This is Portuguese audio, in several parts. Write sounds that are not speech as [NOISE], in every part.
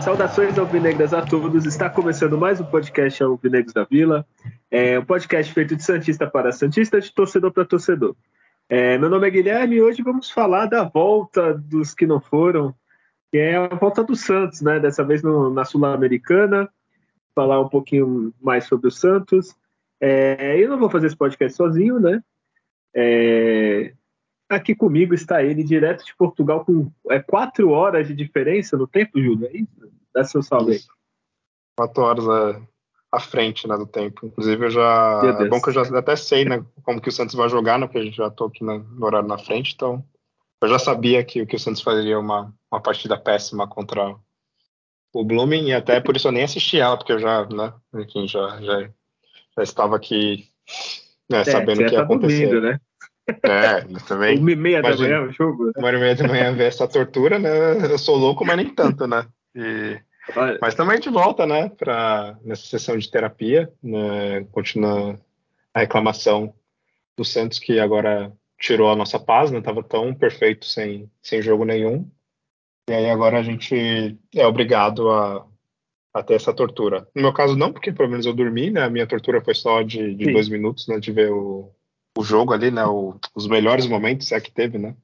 Saudações alvinegras a todos. Está começando mais um podcast Alvinegros da Vila. É um podcast feito de Santista para Santista, de torcedor para torcedor. É, meu nome é Guilherme e hoje vamos falar da volta dos que não foram, que é a volta do Santos, né? Dessa vez no, na Sul-Americana. Falar um pouquinho mais sobre o Santos. É, eu não vou fazer esse podcast sozinho, né? É, aqui comigo está ele, direto de Portugal, com é, quatro horas de diferença no tempo, Júlio, é isso? Dá seu salve aí. Quatro horas é, à frente né, do tempo. Inclusive, eu já. É bom que eu já até sei né, como que o Santos vai jogar, né? Porque já tô aqui no horário na frente, então. Eu já sabia que, que o Santos faria uma, uma partida péssima contra o Blooming, e até por isso eu nem assisti ela, porque eu já, né, enfim, já, já, já estava aqui né, é, sabendo o que ia tá acontecer. Dormindo, né? É, também. Uma e meia da manhã o jogo. Né? Uma e meia da manhã ver essa tortura, né? Eu sou louco, mas nem tanto, né? E, mas também a gente volta, né, para nessa sessão de terapia, né, continua a reclamação do Santos que agora tirou a nossa paz, né, tava tão perfeito sem, sem jogo nenhum, e aí agora a gente é obrigado a, a ter essa tortura. No meu caso não, porque pelo menos eu dormi, né, a minha tortura foi só de, de dois minutos, né, de ver o, o jogo ali, né, o, os melhores momentos é que teve, né.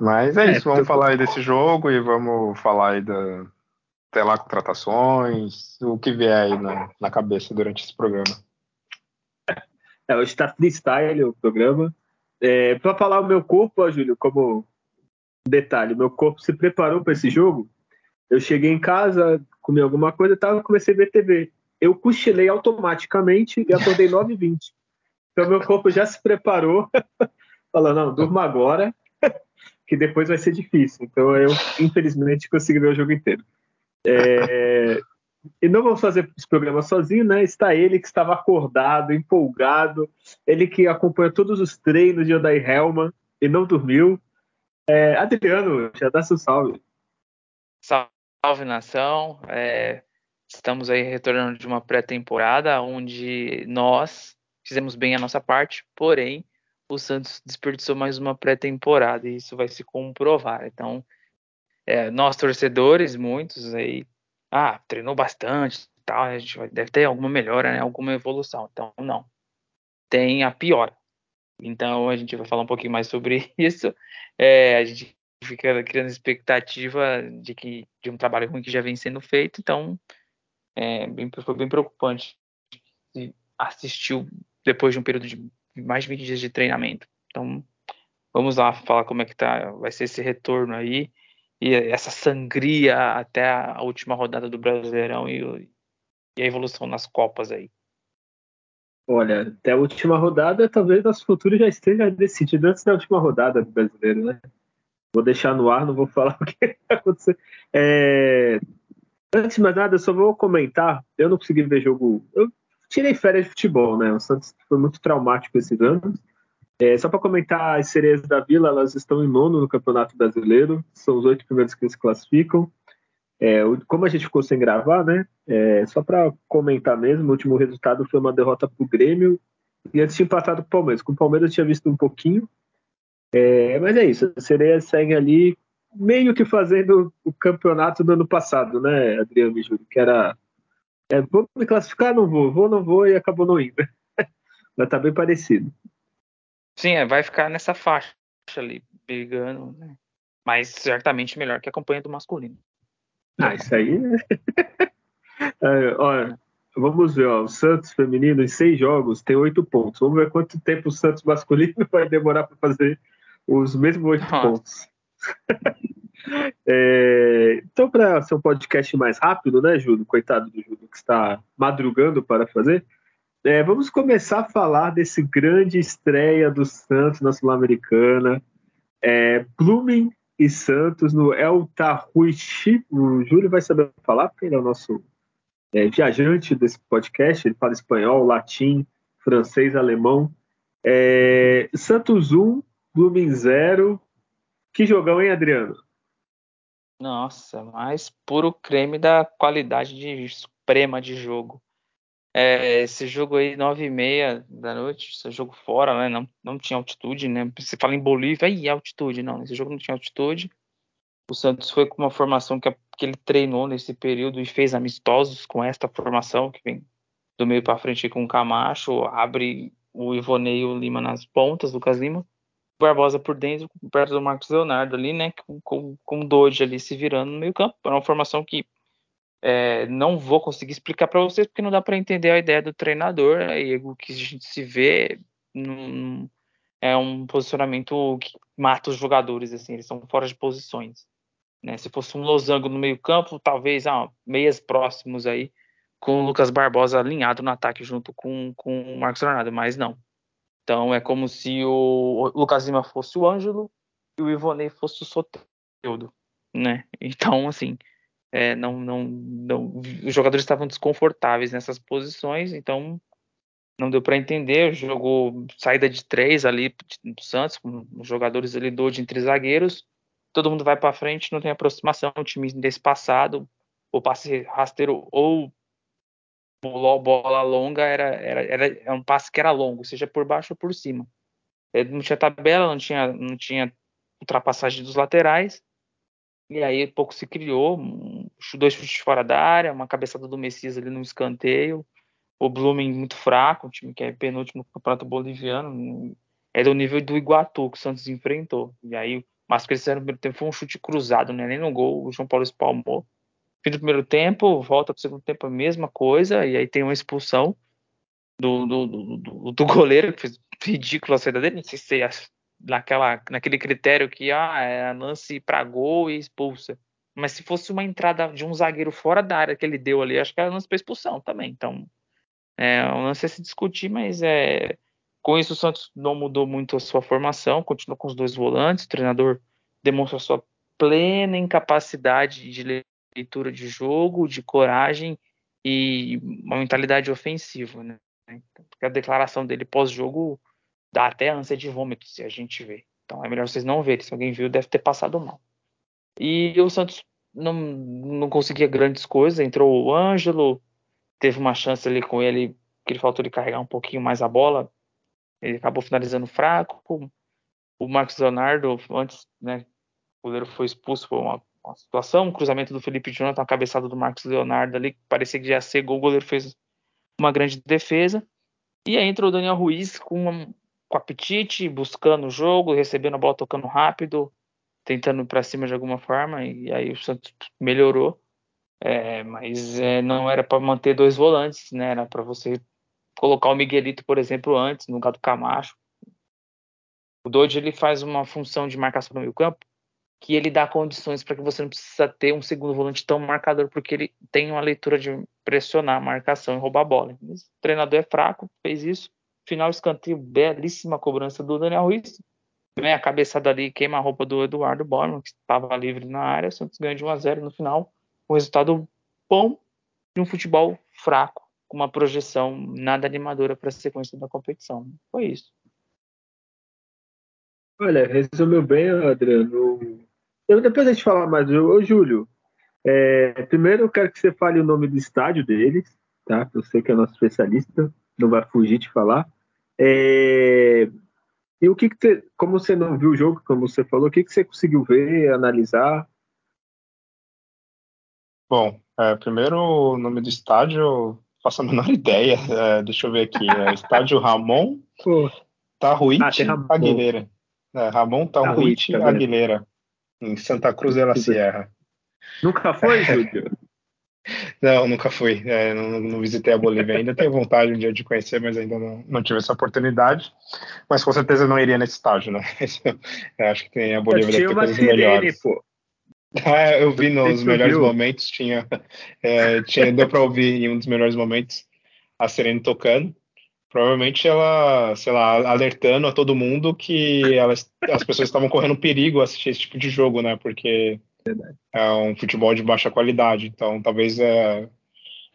Mas é, é isso, vamos tô... falar aí desse jogo e vamos falar aí da, até lá, contratações, o que vier aí na, na cabeça durante esse programa. É, hoje está freestyle o programa. É, para falar o meu corpo, ó, Júlio, como detalhe, meu corpo se preparou para esse jogo. Eu cheguei em casa, comi alguma coisa e comecei a ver TV. Eu cochilei automaticamente e acordei 9h20. Então meu corpo já se preparou, [LAUGHS] falando, não, durma agora, que depois vai ser difícil. Então eu, infelizmente, consegui ver o jogo inteiro. É, e não vamos fazer esse programa sozinho, né? Está ele que estava acordado, empolgado, ele que acompanha todos os treinos de Odai Helma e não dormiu. É, Adriano, já dá seu salve. Salve nação. É, estamos aí retornando de uma pré-temporada onde nós fizemos bem a nossa parte, porém o Santos desperdiçou mais uma pré-temporada e isso vai se comprovar. Então, é, nós torcedores, muitos aí, ah, treinou bastante, tal, a gente vai, deve ter alguma melhora, né, alguma evolução. Então, não, tem a pior. Então, a gente vai falar um pouquinho mais sobre [LAUGHS] isso. É, a gente fica criando expectativa de que de um trabalho ruim que já vem sendo feito. Então, é, bem, foi bem preocupante assistir depois de um período de mais de 20 dias de treinamento. Então, vamos lá falar como é que tá, vai ser esse retorno aí e essa sangria até a última rodada do Brasileirão e, e a evolução nas Copas aí. Olha, até a última rodada, talvez nosso futuro já esteja decidido antes da última rodada do Brasileiro, né? Vou deixar no ar, não vou falar [LAUGHS] o que vai acontecer. É... Antes de mais nada, eu só vou comentar. Eu não consegui ver jogo. Eu tirei férias de futebol, né? O Santos foi muito traumático esses anos. É, só para comentar, as sereias da Vila, elas estão em nono no Campeonato Brasileiro, são os oito primeiros que se classificam. É, como a gente ficou sem gravar, né? É, só para comentar mesmo, o último resultado foi uma derrota para o Grêmio e antes tinha empatado o Palmeiras. Com o Palmeiras eu tinha visto um pouquinho, é, mas é isso, as sereias seguem ali meio que fazendo o campeonato do ano passado, né, Adriano e Júlio, que era é, vou me classificar? Não vou. Vou, não vou e acabou não indo. [LAUGHS] Mas tá bem parecido. Sim, é, vai ficar nessa faixa ali, brigando, né? Mas certamente melhor que a campanha do masculino. Ah, isso aí. [LAUGHS] é, olha, vamos ver, ó, o Santos feminino em seis jogos tem oito pontos. Vamos ver quanto tempo o Santos masculino [LAUGHS] vai demorar para fazer os mesmos oito pontos. É, então, para ser um podcast mais rápido, né, Júlio? Coitado do Júlio que está madrugando para fazer. É, vamos começar a falar desse grande estreia do Santos na Sul-Americana. É, Blooming e Santos no El Tahuichi. O Júlio vai saber falar, porque ele é o nosso é, viajante desse podcast. Ele fala espanhol, latim, francês, alemão. É, Santos 1, Blooming 0. Que jogão, hein, Adriano? Nossa, mais puro creme da qualidade de suprema de jogo. É, esse jogo aí, nove e meia da noite, esse jogo fora, né? Não, não tinha altitude, né? Você fala em Bolívia, aí altitude, não. Esse jogo não tinha altitude. O Santos foi com uma formação que, que ele treinou nesse período e fez amistosos com esta formação, que vem do meio para frente com o Camacho, abre o Ivonei e o Lima nas pontas, Lucas Lima. Barbosa por dentro, perto do Marcos Leonardo ali, né? Com, com, o Doide ali se virando no meio campo. É uma formação que é, não vou conseguir explicar para vocês porque não dá para entender a ideia do treinador. Né, e o que a gente se vê num, é um posicionamento que mata os jogadores, assim, eles são fora de posições. Né? Se fosse um losango no meio campo, talvez ah, meias próximos aí, com o Lucas Barbosa alinhado no ataque junto com, com o Marcos Leonardo, mas não. Então é como se o Lucas Lima fosse o Ângelo e o Ivonei fosse o Soteldo, né? Então, assim, é, não, não, não, os jogadores estavam desconfortáveis nessas posições, então não deu para entender. Jogou saída de três ali do Santos, com os jogadores ali do entre zagueiros. Todo mundo vai para frente, não tem aproximação. O time desse passado, o passe rasteiro ou bola longa era, era, era, era é um passe que era longo, seja por baixo ou por cima. Não tinha tabela, não tinha, não tinha ultrapassagem dos laterais. E aí pouco se criou, dois chutes fora da área, uma cabeçada do Messias ali no escanteio. O Blooming muito fraco, um time que é penúltimo no campeonato boliviano. É do nível do Iguatu que o Santos enfrentou. E aí, mas fizeram no primeiro tempo foi um chute cruzado, né? Nem no gol, o João Paulo espalmou fim do primeiro tempo, volta para o segundo tempo a mesma coisa, e aí tem uma expulsão do, do, do, do goleiro, que fez ridículo a saída dele, não sei se é naquela, naquele critério que ah, é lance para gol e expulsa. Mas se fosse uma entrada de um zagueiro fora da área que ele deu ali, acho que era lance para expulsão também. Então, é um lance a se discutir, mas é, com isso o Santos não mudou muito a sua formação, continua com os dois volantes, o treinador demonstra sua plena incapacidade de leitura de jogo, de coragem e uma mentalidade ofensiva, né? Porque a declaração dele pós-jogo dá até ânsia de vômito se a gente vê. Então é melhor vocês não verem. Se alguém viu, deve ter passado mal. E o Santos não, não conseguia grandes coisas. Entrou o Ângelo, teve uma chance ali com ele que ele faltou de carregar um pouquinho mais a bola. Ele acabou finalizando fraco. O Marcos Leonardo, antes, né, o goleiro foi expulso, foi uma uma situação, um cruzamento do Felipe Jonathan, a cabeçada do Marcos Leonardo ali, que parecia que já ia ser gol, o goleiro fez uma grande defesa. E aí entrou o Daniel Ruiz com, com apetite, buscando o jogo, recebendo a bola, tocando rápido, tentando ir para cima de alguma forma, e aí o Santos melhorou. É, mas é, não era para manter dois volantes, né? Era para você colocar o Miguelito, por exemplo, antes, no lugar do Camacho. O Dodge ele faz uma função de marcação no meio campo que ele dá condições para que você não precisa ter um segundo volante tão marcador, porque ele tem uma leitura de pressionar a marcação e roubar a bola. o treinador é fraco, fez isso. Final escanteio, belíssima cobrança do Daniel Ruiz. Vem a cabeçada ali, queima a roupa do Eduardo Borman, que estava livre na área. O Santos ganha de 1 a 0 no final. Um resultado bom de um futebol fraco, com uma projeção nada animadora para a sequência da competição. Foi isso. Olha, resumiu bem, Adriano, eu, depois a gente falar mais. Ô, Júlio, é, primeiro eu quero que você fale o nome do estádio deles, tá? Eu sei que é nosso especialista, não vai fugir de falar. É, e o que, que você, como você não viu o jogo, como você falou, o que, que você conseguiu ver, analisar? Bom, é, primeiro o nome do estádio, faço a menor [LAUGHS] ideia. É, deixa eu ver aqui. É estádio Ramon Tarruite ah, Aguilera. É, Ramon tá Aguilera em Santa Cruz de la Sierra. Nunca foi, [LAUGHS] Júlio? não, nunca fui. É, não, não, visitei a Bolívia ainda. Tenho vontade um dia de conhecer, mas ainda não, não tive essa oportunidade. Mas com certeza não iria nesse estágio, né? [LAUGHS] Eu acho que tem a Bolívia deve ter coisas sirene, melhores. Pô. [LAUGHS] Ah, eu vi nos melhores viu? momentos, tinha, é, tinha deu para ouvir em um dos melhores momentos a Serena tocando provavelmente ela, sei lá, alertando a todo mundo que elas, as pessoas estavam correndo perigo assistir esse tipo de jogo, né? Porque é um futebol de baixa qualidade. Então, talvez é,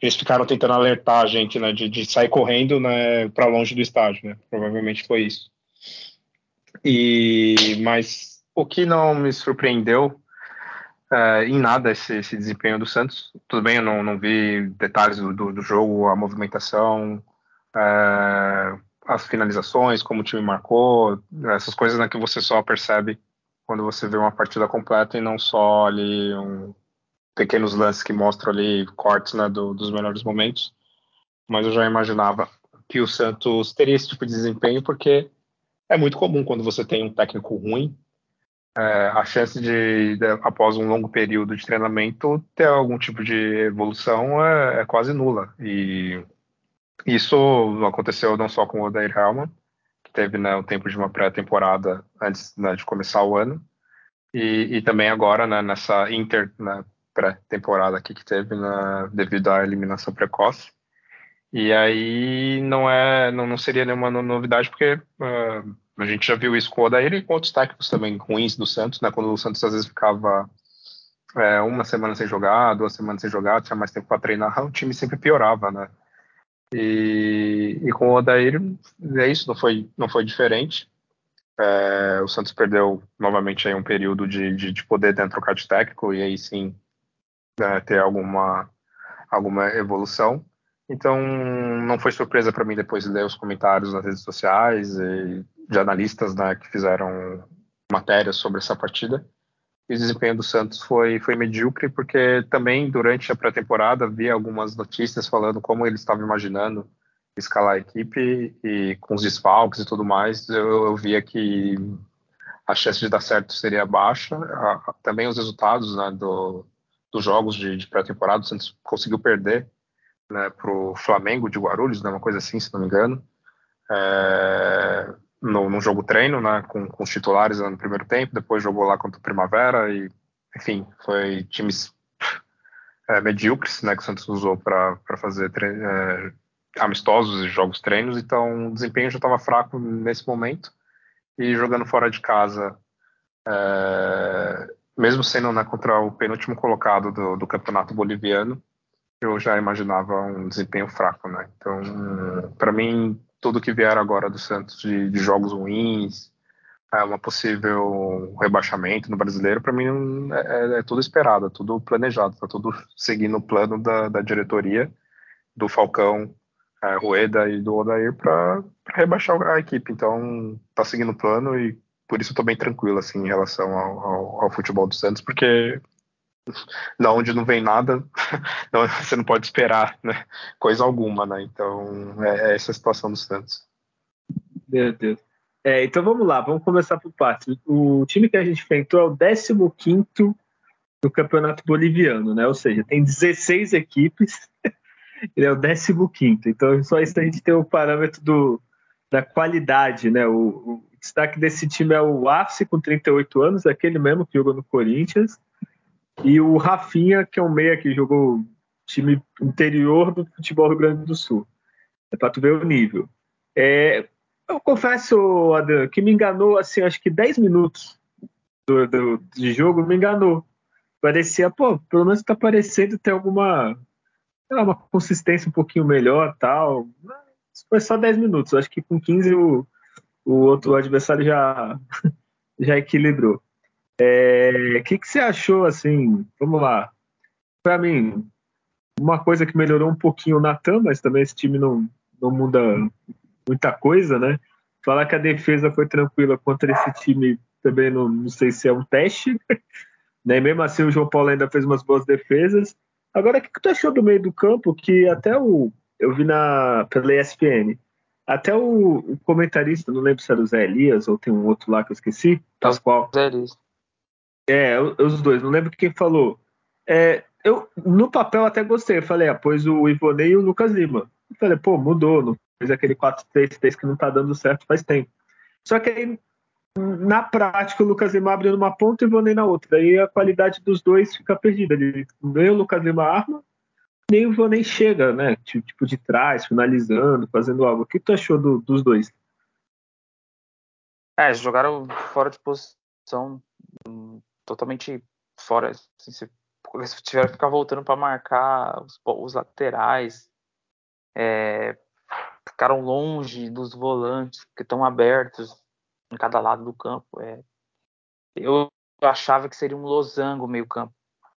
eles ficaram tentando alertar a gente, né, de, de sair correndo, né, para longe do estádio, né? Provavelmente foi isso. E mas o que não me surpreendeu é, em nada esse, esse, desempenho do Santos. Tudo bem, eu não, não vi detalhes do, do, do jogo, a movimentação, é, as finalizações, como o time marcou, essas coisas né, que você só percebe quando você vê uma partida completa e não só ali um, pequenos lances que mostram ali cortes né, do, dos melhores momentos. Mas eu já imaginava que o Santos teria esse tipo de desempenho porque é muito comum quando você tem um técnico ruim, é, a chance de, de, após um longo período de treinamento, ter algum tipo de evolução é, é quase nula. E isso aconteceu não só com o Odair Helman, que teve né, o tempo de uma pré-temporada antes né, de começar o ano, e, e também agora né, nessa inter né, pré-temporada aqui que teve né, devido à eliminação precoce. E aí não é, não, não seria nenhuma novidade porque uh, a gente já viu isso com o Odair e com outros técnicos também ruins do Santos, né? Quando o Santos às vezes ficava é, uma semana sem jogar, duas semanas sem jogar, tinha mais tempo para treinar, o time sempre piorava, né? E, e com o Odair é isso, não foi, não foi diferente. É, o Santos perdeu novamente aí um período de, de, de poder dentro trocar de técnico e aí sim né, ter alguma, alguma evolução. Então, não foi surpresa para mim depois de ler os comentários nas redes sociais e de analistas né, que fizeram matérias sobre essa partida. O desempenho do Santos foi, foi medíocre, porque também durante a pré-temporada havia algumas notícias falando como ele estava imaginando escalar a equipe e com os desfalques e tudo mais, eu, eu via que a chance de dar certo seria baixa. também os resultados né, do, dos jogos de, de pré-temporada, o Santos conseguiu perder né, para o Flamengo de Guarulhos, né, uma coisa assim, se não me engano, é, no, jogo treino, né, com, com os titulares no primeiro tempo, depois jogou lá contra o Primavera e, enfim, foi times é, medíocres, né, que o Santos usou para fazer é, amistosos e jogos treinos, então o desempenho já estava fraco nesse momento e jogando fora de casa, é, mesmo sendo né, contra o penúltimo colocado do, do campeonato boliviano, eu já imaginava um desempenho fraco, né? Então, para mim, tudo que vier agora do Santos de, de jogos ruins, é uma possível rebaixamento no brasileiro, para mim é, é, tudo esperado, é tudo planejado, tá tudo seguindo o plano da, da diretoria, do Falcão, é, Rueda e do Odair para rebaixar a equipe. Então, tá seguindo o plano e por isso eu bem tranquilo assim em relação ao, ao, ao futebol do Santos, porque da onde não vem nada, [LAUGHS] não, você não pode esperar né, coisa alguma, né? Então é, é, essa a situação do Santos. Meu Deus. É, então vamos lá, vamos começar por partes. O time que a gente enfrentou é o 15 do Campeonato Boliviano, né? Ou seja, tem 16 equipes, [LAUGHS] ele é o 15. Então só isso a gente tem o parâmetro do, da qualidade, né? O, o destaque desse time é o Arce, com 38 anos, aquele mesmo que jogou no Corinthians e o Rafinha, que é um meia que jogou time interior do futebol do Rio Grande do Sul. É para tu ver o nível. É, eu confesso, Adriano, que me enganou, assim, acho que 10 minutos do, do, de jogo me enganou. Parecia, pô, pelo menos tá parecendo ter alguma lá, uma consistência um pouquinho melhor tal. Mas foi só 10 minutos. Acho que com 15 o, o outro adversário já, [LAUGHS] já equilibrou. O é, que, que você achou, assim, vamos lá, para mim, uma coisa que melhorou um pouquinho o Natan, mas também esse time não, não muda muita coisa, né? Falar que a defesa foi tranquila contra esse time também não, não sei se é um teste, [LAUGHS] né? Mesmo assim o João Paulo ainda fez umas boas defesas. Agora, o que, que tu achou do meio do campo? Que até o eu vi na pela ESPN, até o, o comentarista, não lembro se era o Zé Elias ou tem um outro lá que eu esqueci, Pascoal. Zé Elias. É, os dois, não lembro quem falou. É, eu, no papel até gostei, eu falei, ah, pôs o Ivonei e o Lucas Lima. Eu falei, pô, mudou, não fez aquele 4-3-3 que não tá dando certo faz tempo. Só que aí, na prática, o Lucas Lima abre numa ponta e o Ivonei na outra. Aí a qualidade dos dois fica perdida. Ele, nem o Lucas Lima arma, nem o Ivonei chega, né? Tipo, de trás, finalizando, fazendo algo. O que tu achou do, dos dois? É, jogaram fora de posição totalmente fora. Assim, eles tiveram que ficar voltando para marcar os, os laterais. É, ficaram longe dos volantes que estão abertos em cada lado do campo. É, eu achava que seria um losango meio campo,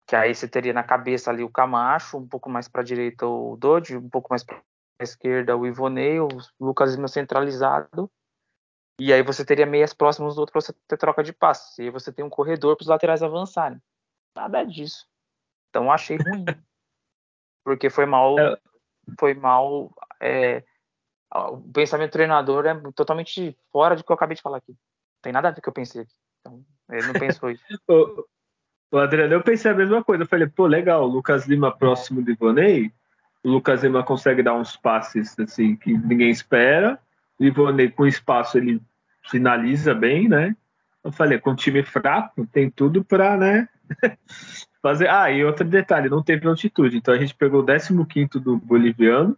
que aí você teria na cabeça ali o Camacho, um pouco mais para a direita o Dodge, um pouco mais para a esquerda o Ivonei, o Lucas Lima centralizado, e aí você teria meias próximas do outro para você ter troca de passes, e aí você tem um corredor para os laterais avançarem. Nada disso. Então achei ruim. [LAUGHS] Porque foi mal, é. foi mal é, o pensamento do treinador é totalmente fora do que eu acabei de falar aqui. Não tem nada a ver com o que eu pensei aqui. Então, ele não pensou isso. [LAUGHS] o, Adriano, eu pensei a mesma coisa. Eu falei, pô, legal, o Lucas Lima próximo de Ivonei. O Lucas Lima consegue dar uns passes assim que ninguém espera. O Ivonei, com espaço, ele finaliza bem, né? Eu falei, com time fraco, tem tudo para, né? [LAUGHS] fazer. Ah, e outro detalhe, não teve altitude. Então a gente pegou o 15 do boliviano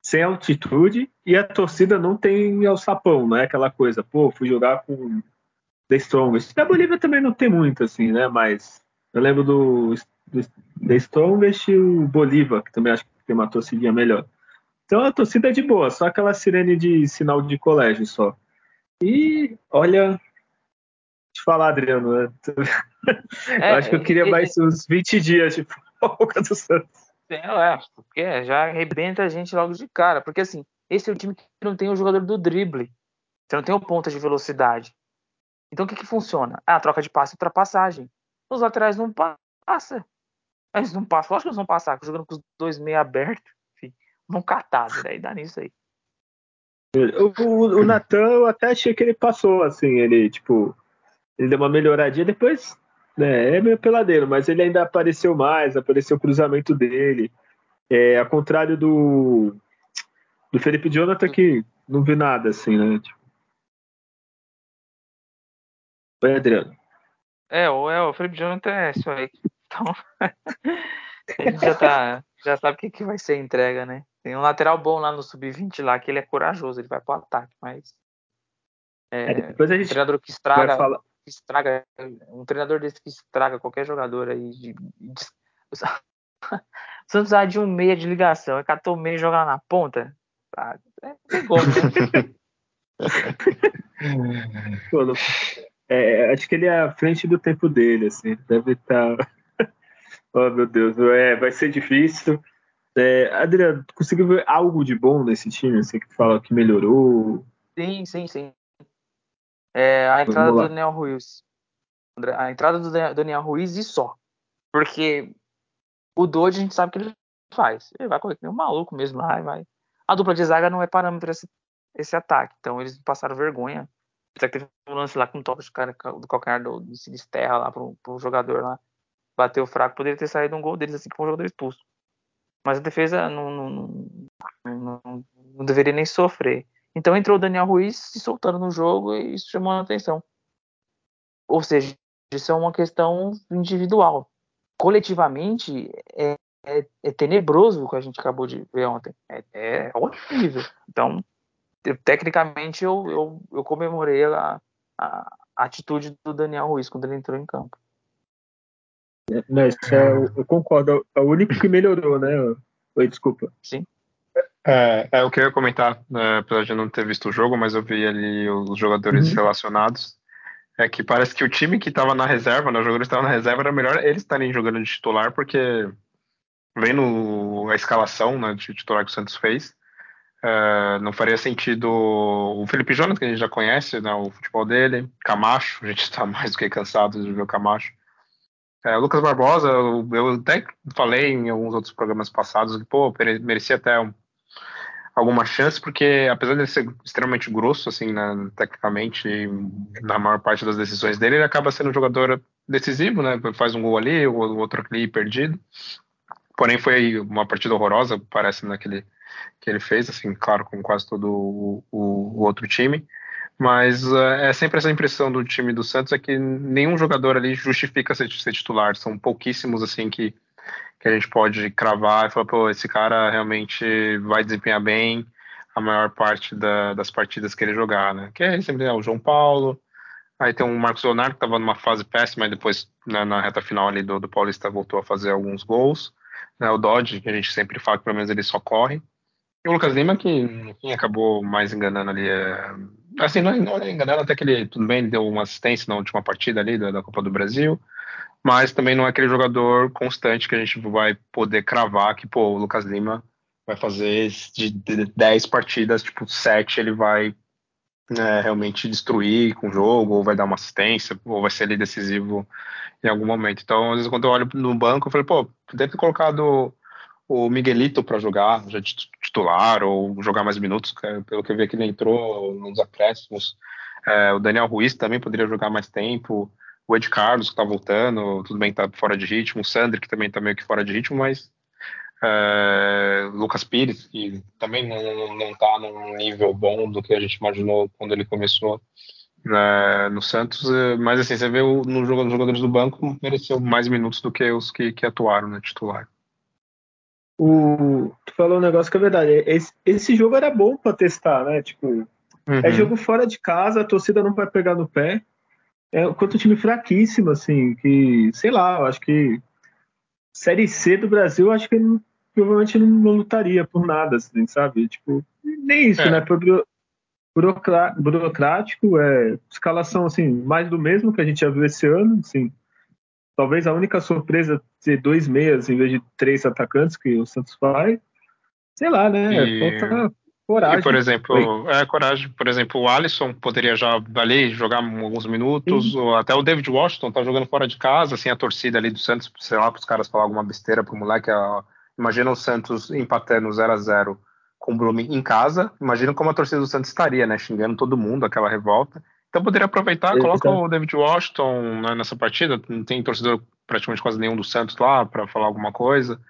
sem altitude e a torcida não tem alçapão, não é aquela coisa, pô, fui jogar com The Strongest. Da Bolívia também não tem muito, assim, né? Mas eu lembro do, do The Strongest e o Bolívar, que também acho que tem uma torcidinha melhor. Então a torcida é de boa, só aquela sirene de sinal de colégio só. E olha, te falar, Adriano, né? é, [LAUGHS] eu acho que eu queria mais uns 20 dias de folga do Santos. É, porque já arrebenta a gente logo de cara. Porque assim, esse é o time que não tem o jogador do drible. Você não tem o ponta de velocidade. Então o que, que funciona? Ah, troca de passe e ultrapassagem. Os laterais não passam. Eles não passam. Lógico que eles vão passar, jogando com os dois meio abertos. Vão catar, daí dá nisso aí. O, o, o Natan, eu até achei que ele passou, assim, ele, tipo, ele deu uma melhoradinha, depois é, é meio peladeiro, mas ele ainda apareceu mais, apareceu o cruzamento dele. É, ao contrário do, do Felipe Jonathan, que não vi nada assim, né? Tipo... Oi, Adriano. É, o, é, o Felipe Jonathan é isso aí. Então, [LAUGHS] a gente já, tá, já sabe o que, que vai ser a entrega, né? Tem um lateral bom lá no sub-20 lá, que ele é corajoso, ele vai pro ataque, mas. É, é, depois a gente um treinador que estraga, falar estraga, um treinador desse que estraga qualquer jogador aí. De, de, o [LAUGHS] Santos precisava de um meia de ligação, é catou meia e jogar na ponta. Ah, é, é gol, né? [LAUGHS] É, acho que ele é à frente do tempo dele, assim, deve estar. Tá... [LAUGHS] oh, meu Deus, é, vai ser difícil. É, Adriano, conseguiu ver algo de bom nesse time? Assim, que fala que melhorou? Sim, sim, sim. É a entrada do Daniel Ruiz. A entrada do Daniel Ruiz e só. Porque o Dodge a gente sabe que ele faz. Ele vai correr que nem um maluco mesmo lá e vai. A dupla de zaga não é parâmetro esse, esse ataque. Então eles passaram vergonha. Apesar que teve um lance lá com o toque cara, do calcanhar do, do Sinisterra lá pro, pro jogador lá. Bateu fraco, poderia ter saído um gol deles assim com o jogador expulso. Mas a defesa não, não, não, não, deveria nem sofrer. Então entrou o Daniel Ruiz se soltando no jogo e isso chamou a atenção. Ou seja, isso é uma questão individual. Coletivamente, é, é, é tenebroso o que a gente acabou de ver ontem. É, é horrível. Então, eu, tecnicamente, eu, eu, eu comemorei a, a, a, atitude do Daniel Ruiz quando ele entrou em campo. Mas é, eu concordo. É o único que melhorou, né? Oi, desculpa. Sim. É, é o que eu ia comentar, né, apesar de não ter visto o jogo, mas eu vi ali os jogadores uhum. relacionados. É que parece que o time que estava na reserva, né, os jogadores que estavam na reserva, era melhor eles estarem jogando de titular, porque vendo a escalação né, de titular que o Santos fez, é, não faria sentido o Felipe Jonas, que a gente já conhece, né, o futebol dele, Camacho, a gente está [LAUGHS] mais do que cansado de ver o Camacho. É, o Lucas Barbosa, eu, até falei em alguns outros programas passados que, pô, merecia até um alguma chance, porque apesar de ser extremamente grosso, assim, né, tecnicamente, na maior parte das decisões dele, ele acaba sendo um jogador decisivo, né? Faz um gol ali, o outro ali perdido. Porém, foi uma partida horrorosa, parece, naquele que ele fez, assim, claro, com quase todo o, o, o outro time. Mas uh, é sempre essa impressão do time do Santos é que nenhum jogador ali justifica ser, ser titular. São pouquíssimos, assim, que que a gente pode cravar e falar, pô, esse cara realmente vai desempenhar bem a maior parte da, das partidas que ele jogar, né? Que é sempre é, o João Paulo, Aí tem o Marcos Leonardo, que estava numa fase péssima, e depois, né, na reta final ali do, do Paulista, voltou a fazer alguns gols. Né, o Dodge, que a gente sempre fala que pelo menos ele só corre. E o Lucas Lima, que enfim, acabou mais enganando ali. É... Assim, não, não é enganando, até que ele, tudo bem, ele deu uma assistência na última partida ali da, da Copa do Brasil mas também não é aquele jogador constante que a gente vai poder cravar que, pô, o Lucas Lima vai fazer de 10 partidas, tipo, 7 ele vai né, realmente destruir com o jogo, ou vai dar uma assistência, ou vai ser ali decisivo em algum momento. Então, às vezes, quando eu olho no banco, eu falei, pô, deve ter colocado o Miguelito para jogar, já titular, ou jogar mais minutos, é, pelo que eu vi que ele entrou nos acréscimos. É, o Daniel Ruiz também poderia jogar mais tempo o Ed Carlos, que tá voltando, tudo bem que tá fora de ritmo, o Sandri, que também tá meio que fora de ritmo, mas é, Lucas Pires, que também não, não tá num nível bom do que a gente imaginou quando ele começou né, no Santos, é, mas assim, você vê o, no jogo dos jogadores do banco, mereceu mais minutos do que os que, que atuaram no né, titular. O, tu falou um negócio que é verdade. Esse, esse jogo era bom para testar, né? Tipo, é uhum. é jogo fora de casa, a torcida não vai pegar no pé é quanto um time fraquíssimo, assim, que, sei lá, eu acho que Série C do Brasil, acho que ele provavelmente não, não, lutaria por nada, assim, sabe? Tipo, nem isso, é. né? Por burocrático, é escalação, assim, mais do mesmo que a gente já viu esse ano, assim. Talvez a única surpresa ser dois meias em vez de três atacantes que o Santos faz. Sei lá, né? E... Falta Coragem. E, por exemplo, é coragem. Por exemplo, o Alisson poderia já ali jogar alguns minutos, ou até o David Washington tá jogando fora de casa, assim, a torcida ali do Santos, sei lá, para os caras falar alguma besteira pro moleque. A, imagina o Santos empatando 0 a 0 com o Blumen em casa. Imagina como a torcida do Santos estaria, né? Xingando todo mundo, aquela revolta. Então poderia aproveitar, coloca o David Washington né, nessa partida. Não tem torcedor praticamente quase nenhum do Santos lá para falar alguma coisa.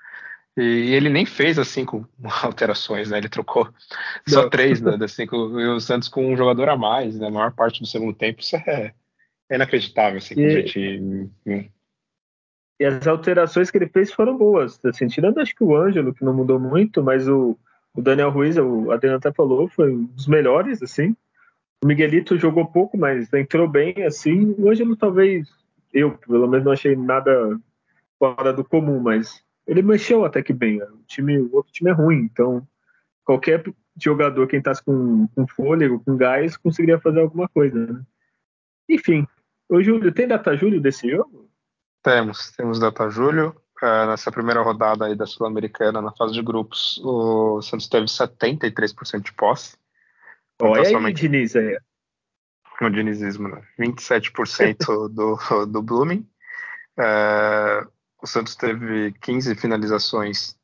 E ele nem fez as cinco [LAUGHS] alterações, né? Ele trocou só Não. três né, [LAUGHS] das cinco. E o Santos com um jogador a mais, né? A maior parte do segundo tempo, isso é, é inacreditável, assim, e, gente... e as alterações que ele fez foram boas. Assim, tirando acho que o Ângelo, que não mudou muito, mas o, o Daniel Ruiz, o Adriano até falou, foi um dos melhores, assim. O Miguelito jogou pouco, mas entrou bem, assim. O Ângelo talvez, eu pelo menos não achei nada fora do comum, mas ele mexeu até que bem. O, time, o outro time é ruim, então qualquer jogador que entrasse com, com fôlego, com gás, conseguiria fazer alguma coisa. Né? Enfim, o Júlio, tem data Júlio desse jogo? Temos, temos data Júlio. Uh, nessa primeira rodada aí da Sul-Americana, na fase de grupos, o Santos teve 73% de posse. Olha aí, somente... Diniz aí. O dinizismo, né? 27% [LAUGHS] do, do Blooming. Uh, o Santos teve 15 finalizações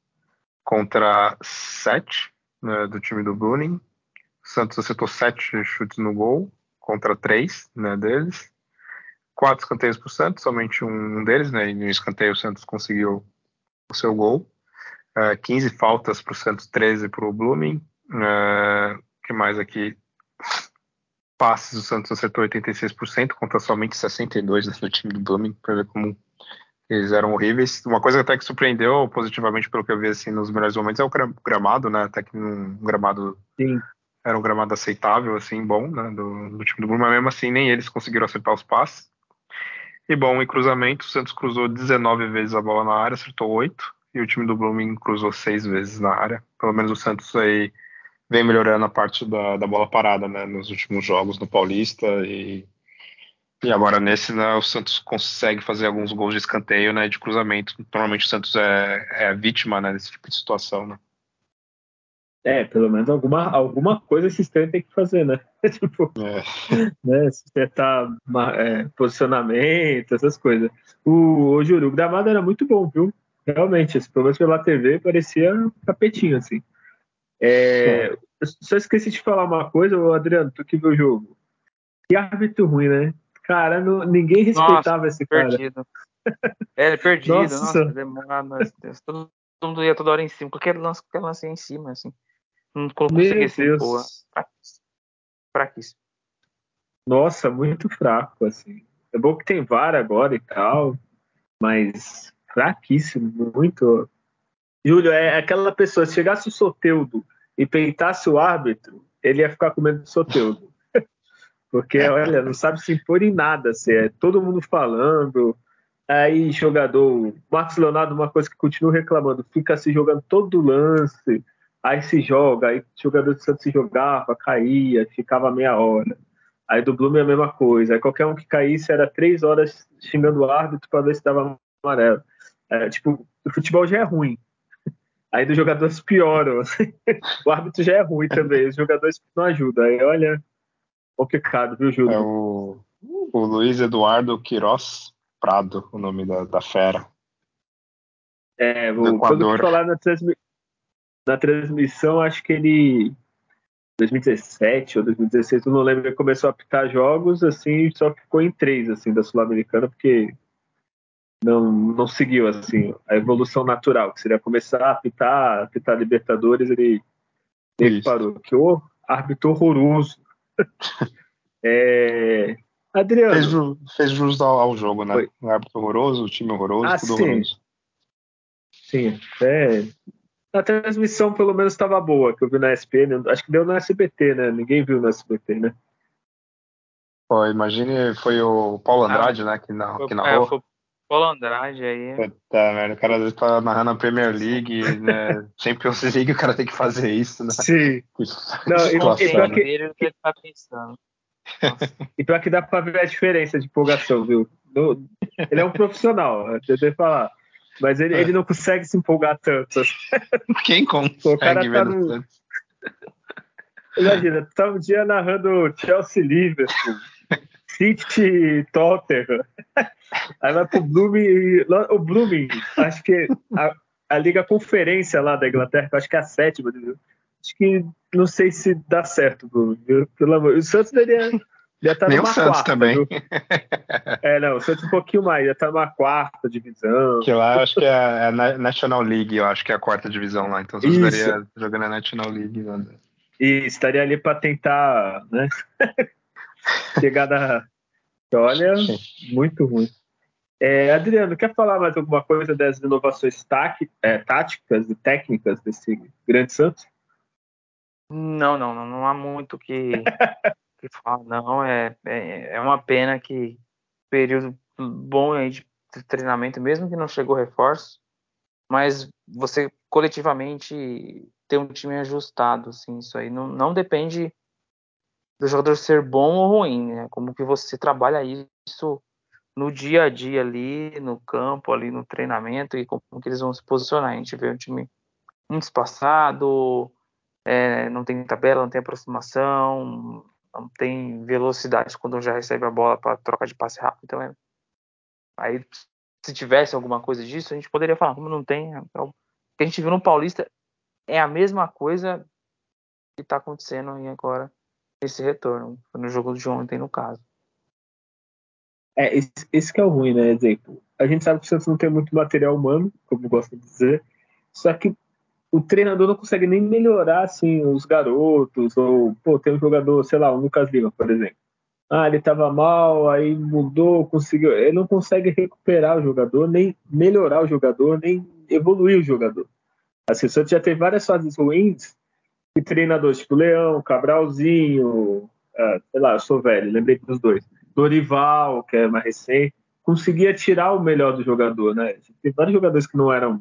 contra 7 né, do time do Bruning. O Santos acertou 7 chutes no gol contra 3 né, deles. Quatro escanteios para o Santos, somente um deles, né? E no escanteio o Santos conseguiu o seu gol. Uh, é, 15 faltas para o Santos, 13 para o Blooming. Uh, que mais aqui? Passes, o Santos acertou 86% contra somente 62% do time do Blooming, para ver como eles eram horríveis. Uma coisa até que surpreendeu positivamente pelo que eu vi assim nos melhores momentos é o gramado, né? Até que um gramado Sim. era um gramado aceitável, assim, bom, né? Do, do time do Bruno, mas mesmo assim nem eles conseguiram acertar os passes. E bom, em cruzamento, o Santos cruzou 19 vezes a bola na área, acertou 8, e o time do Blooming cruzou 6 vezes na área. Pelo menos o Santos aí vem melhorando a parte da, da bola parada, né? Nos últimos jogos no Paulista e e agora nesse, né, o Santos consegue fazer alguns gols de escanteio, né, de cruzamento. Normalmente o Santos é, é vítima, né, desse tipo de situação, né. É, pelo menos alguma, alguma coisa esse trem tem que fazer, né? [LAUGHS] tipo, é. né, acertar é, posicionamento, essas coisas. O, o Júlio, o gramado era muito bom, viu? Realmente, pelo pela TV parecia capetinho, assim. É, só esqueci de falar uma coisa, Adriano, tu que viu o jogo. Que árbitro ruim, né? Cara, não, ninguém respeitava nossa, esse cara. Perdido. É, perdido, nossa, nossa demorado, todo, todo mundo ia toda hora em cima, qualquer lance, qualquer lance em cima, assim. Não conseguia assim, porra. Fraquíssimo. Nossa, muito fraco, assim. É bom que tem VAR agora e tal, mas fraquíssimo, muito. Júlio, é aquela pessoa, se chegasse o Soteudo e peitasse o árbitro, ele ia ficar com medo do Soteudo. [LAUGHS] Porque, olha, não sabe se impor em nada, assim, é todo mundo falando. Aí, jogador, Marcos Leonardo, uma coisa que continua reclamando, fica se jogando todo lance, aí se joga, aí o jogador de Santos se jogava, caía, ficava meia hora. Aí do Blume é a mesma coisa. Aí qualquer um que caísse era três horas xingando o árbitro para ver se dava amarelo. É, tipo, o futebol já é ruim. Aí dos jogadores pioram. Assim. [LAUGHS] o árbitro já é ruim também, os jogadores não ajudam. Aí olha, complicado, viu, Júlio? É o, o Luiz Eduardo Queiroz Prado, o nome da, da fera. É, o, quando falar na, transmi na transmissão, acho que ele 2017 ou 2016, eu não lembro, ele começou a apitar jogos assim, só ficou em três assim da Sul-Americana, porque não, não seguiu assim a evolução natural, que seria começar a apitar, apitar Libertadores, ele, ele parou. Que o árbitro horroroso. [LAUGHS] é, Adriano. Fez, fez jus ao, ao, jogo, né? Foi. Um árbitro horroroso, o time horroroso, ah, tudo sim. horroroso. Sim, é, a transmissão pelo menos estava boa, que eu vi na SPN. Acho que deu no SBT, né? Ninguém viu no SBT, né? Pô, imagine, foi o Paulo ah, Andrade, ah, né? Que, na, que narrou. É, foi o Paulo Andrade aí. Puta, velho, o cara às vezes tá narrando a Premier League, né? Champions League, [LAUGHS] o cara tem que fazer isso, né? Sim. Não, e, pior que... Ele tá pensando. e pior que dá pra ver a diferença de empolgação, viu? Ele é um profissional, eu tentei falar. Mas ele, é. ele não consegue se empolgar tanto. [LAUGHS] Quem consegue o cara tá no... Imagina, tá um dia narrando Chelsea Liverpool, City Tottenham. Aí vai pro Blooming. O Blooming, acho que a, a Liga Conferência lá da Inglaterra, acho que é a sétima, acho que não sei se dá certo, Pelo amor. O Santos deveria já tá Nem o Santos quarta, também. Viu? É, não, o Santos um pouquinho mais, já tá numa quarta divisão. Que lá acho que é a National League, eu acho que é a quarta divisão lá. Então você estaria jogando a National League. Né? E estaria ali para tentar, né? [LAUGHS] Chegar da. Olha, muito ruim. É, Adriano, quer falar mais alguma coisa das inovações é, táticas e técnicas desse grande Santos? Não, não, não, não há muito que que fala, não, é, é, é uma pena que período bom aí de treinamento, mesmo que não chegou reforço, mas você coletivamente ter um time ajustado, assim, isso aí não, não depende do jogador ser bom ou ruim, né? Como que você trabalha isso no dia a dia ali, no campo, ali no treinamento e como que eles vão se posicionar. A gente vê um time muito espaçado, é, não tem tabela, não tem aproximação, não tem velocidade quando já recebe a bola para troca de passe rápido. Então, é... aí se tivesse alguma coisa disso, a gente poderia falar, como não tem, então, o que a gente viu no Paulista é a mesma coisa que está acontecendo aí agora esse retorno, no jogo de ontem, no caso. É, esse, esse que é o ruim, né? Exemplo, a gente sabe que o Santos não tem muito material humano, como gosta de dizer, só que o treinador não consegue nem melhorar assim os garotos ou pô, tem um jogador, sei lá, o Lucas Lima, por exemplo. Ah, ele estava mal, aí mudou, conseguiu. Ele não consegue recuperar o jogador, nem melhorar o jogador, nem evoluir o jogador. Assim, o Santos já teve várias fases ruins e treinadores tipo Leão, Cabralzinho, ah, sei lá, eu sou velho, lembrei dos dois. Dorival, que é mais recente, conseguia tirar o melhor do jogador, né? Tem vários jogadores que não eram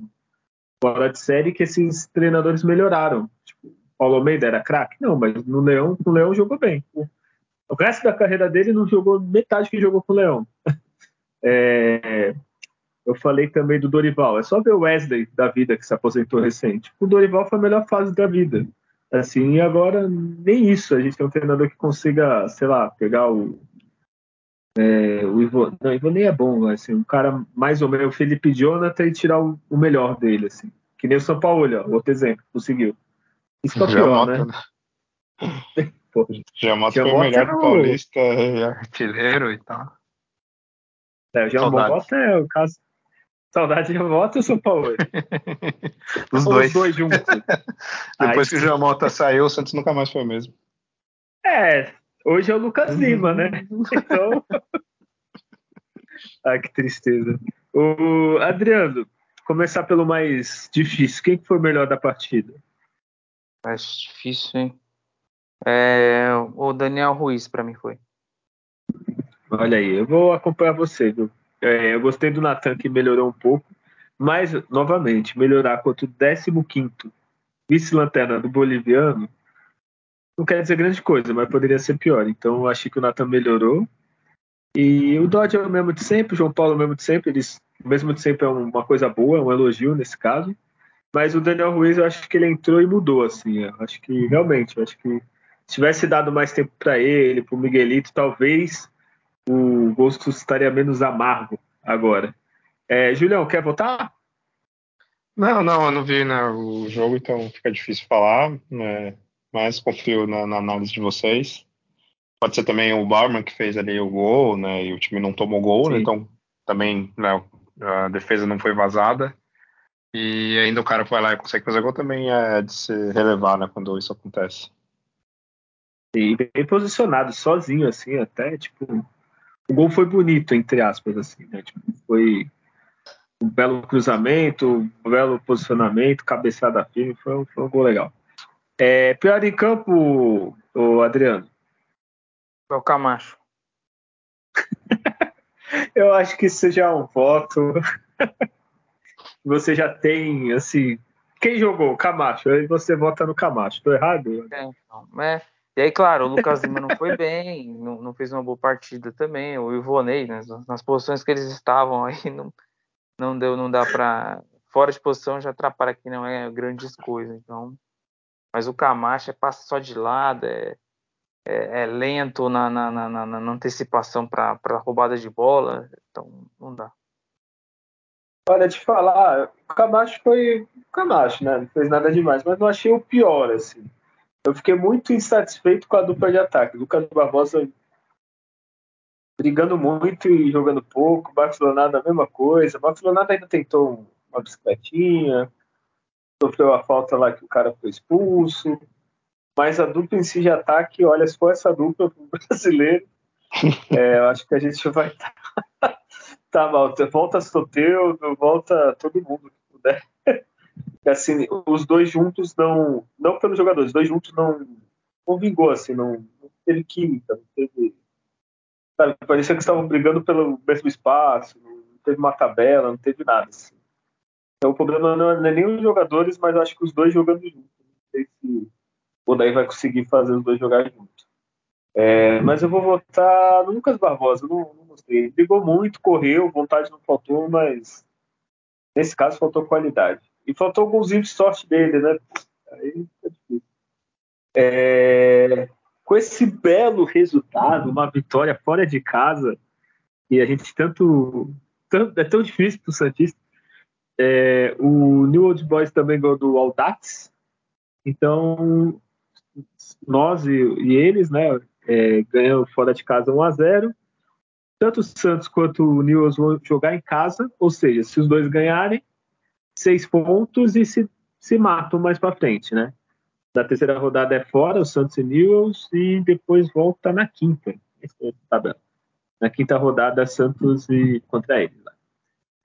fora de série que esses treinadores melhoraram. Tipo, Paulo Almeida era craque? Não, mas no Leão, o Leão jogou bem. O resto da carreira dele não jogou metade que jogou com o Leão. [LAUGHS] É, eu falei também do Dorival. É só ver o Wesley da vida que se aposentou recente. O Dorival foi a melhor fase da vida. Assim, e agora nem isso. A gente tem um treinador que consiga, sei lá, pegar o é, o Ivo, não, o Ivo nem é bom, assim, um cara mais ou menos, o Felipe Jonathan e tirar o, o, melhor dele, assim. Que nem o São Paulo, ó, outro exemplo, conseguiu. Isso que é pior, né? né? [LAUGHS] Pô, foi o melhor Paulista, artilheiro e tal. É, o é o caso. Saudade ou São Paulo? [LAUGHS] Os dois. Os dois juntos. [LAUGHS] Depois Ai, que o Giamota saiu, o Santos nunca mais foi o mesmo. É, Hoje é o Lucas uhum. Lima, né? Então. [LAUGHS] ah, que tristeza. O Adriano, começar pelo mais difícil. Quem foi o melhor da partida? Mais difícil, hein? É, o Daniel Ruiz, para mim, foi. Olha aí, eu vou acompanhar você, viu? É, eu gostei do Natan que melhorou um pouco, mas, novamente, melhorar contra o 15 vice-lanterna do boliviano não quer dizer grande coisa, mas poderia ser pior. Então, eu achei que o Natan melhorou. E o Dodge é o mesmo de sempre, o João Paulo é o mesmo de sempre. Eles, o mesmo de sempre é uma coisa boa, é um elogio nesse caso. Mas o Daniel Ruiz, eu acho que ele entrou e mudou, assim. Eu acho que, realmente, eu acho que se tivesse dado mais tempo para ele, para o Miguelito, talvez o gosto estaria menos amargo agora. É, Julião, quer votar? Não, não, eu não vi né, o jogo, então fica difícil falar, né, mas confio na, na, análise de vocês. Pode ser também o Bauerman que fez ali o gol, né, e o time não tomou gol, né, então também né, a defesa não foi vazada. E ainda o cara vai lá e consegue fazer gol também é de se relevar, né, quando isso acontece. E bem posicionado, sozinho, assim, até, tipo, o gol foi bonito, entre aspas, assim, né? Tipo, foi um belo cruzamento, um belo posicionamento, cabeçada firme, foi um, foi um gol legal. É, pior em campo, o Adriano? É o Camacho. [LAUGHS] Eu acho que isso já é um voto. [LAUGHS] você já tem, assim. Quem jogou? Camacho. Aí você vota no Camacho. Tô errado? É, então, é, e aí, claro, o Lucas Lima não foi bem, não, não, fez uma boa partida também. O Ivonei, né, nas posições que eles estavam aí, [LAUGHS] não, não deu, não dá para fora de posição já atrapalha que não é grandes coisas. Então, mas o Camacho é passa só de lado, é, é, é lento na, na, na, na antecipação para roubada de bola, então não dá. Olha, de falar, o Camacho foi o Camacho, né? Não fez nada demais, mas não achei o pior, assim eu fiquei muito insatisfeito com a dupla de ataque. Lucas Barbosa brigando muito e jogando pouco. Barcelonada a mesma coisa. Barcelonada ainda tentou uma bicicletinha, sofreu a falta lá que o cara foi expulso. Mas a dupla em si de ataque, olha, se for essa dupla [LAUGHS] brasileiro, é, eu acho que a gente vai estar [LAUGHS] tá, tá mal. Volta Soteudo, volta todo mundo que puder assim, os dois juntos não, não pelos jogadores, os dois juntos não, não vingou, assim, não, não teve química, não teve, sabe, parecia que estavam brigando pelo mesmo espaço, não teve uma tabela, não teve nada, assim. Então o problema não é, nem os jogadores, mas acho que os dois jogando juntos. Não sei se o Daí vai conseguir fazer os dois jogar juntos. É, mas eu vou votar no Lucas Barbosa, não, não gostei. Ele brigou muito, correu, vontade não faltou, mas nesse caso faltou qualidade. E faltou golzinho de sorte dele, né? Aí é difícil. É, com esse belo resultado, uma vitória fora de casa, e a gente tanto. tanto é tão difícil para o Santista. É, o New Old Boys também ganhou do Audax. Então, nós e, e eles, né, é, ganham fora de casa 1 a 0 Tanto o Santos quanto o Newell's vão jogar em casa, ou seja, se os dois ganharem, seis pontos e se, se matam mais para frente, né? Da terceira rodada é fora, o Santos e Newells, e depois volta na quinta. É na quinta rodada, Santos e contra eles.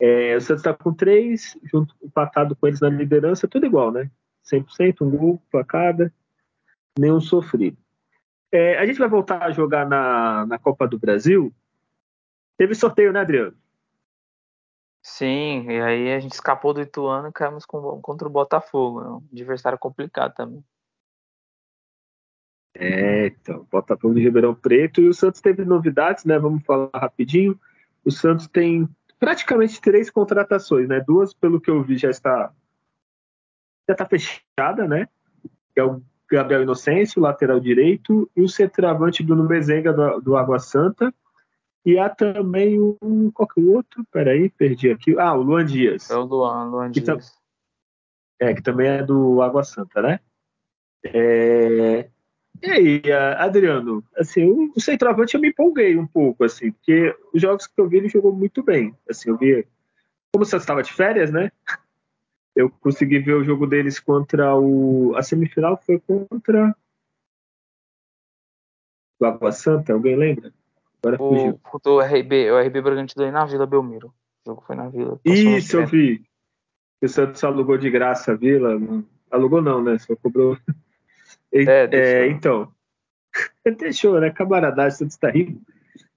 É, o Santos está com três, junto empatado com eles na liderança, tudo igual, né? 100%, um gol para cada, nenhum sofrido. É, a gente vai voltar a jogar na, na Copa do Brasil. Teve sorteio, né, Adriano? Sim, e aí a gente escapou do Ituano e caímos com, contra o Botafogo. É um adversário complicado também. É, então, Botafogo de Ribeirão Preto e o Santos teve novidades, né? Vamos falar rapidinho. O Santos tem praticamente três contratações, né? Duas, pelo que eu vi, já está já está fechada, né? É o Gabriel Inocêncio, lateral direito, e o centroavante Bruno Mezenga do, do Água Santa, e há também um. Qual que é o outro? Peraí, perdi aqui. Ah, o Luan Dias. É o Luan, Luan Dias. é, que também é do Água Santa, né? É... E aí, Adriano, assim, o, centroavante eu me empolguei um pouco, assim, porque os jogos que eu vi ele jogou muito bem. Assim, eu vi. Como você estava de férias, né? [LAUGHS] Eu consegui ver o jogo deles contra o. A semifinal foi contra. O Água Santa, alguém lembra? Agora o, fugiu. O RB, o RB Bragantino na Vila Belmiro. O jogo foi na Vila. Isso, eu vi. O Santos alugou de graça a Vila. Alugou não, né? Só cobrou. [LAUGHS] E, é, é, então. [LAUGHS] Deixou, né? Camaradagem, Santos tá rindo.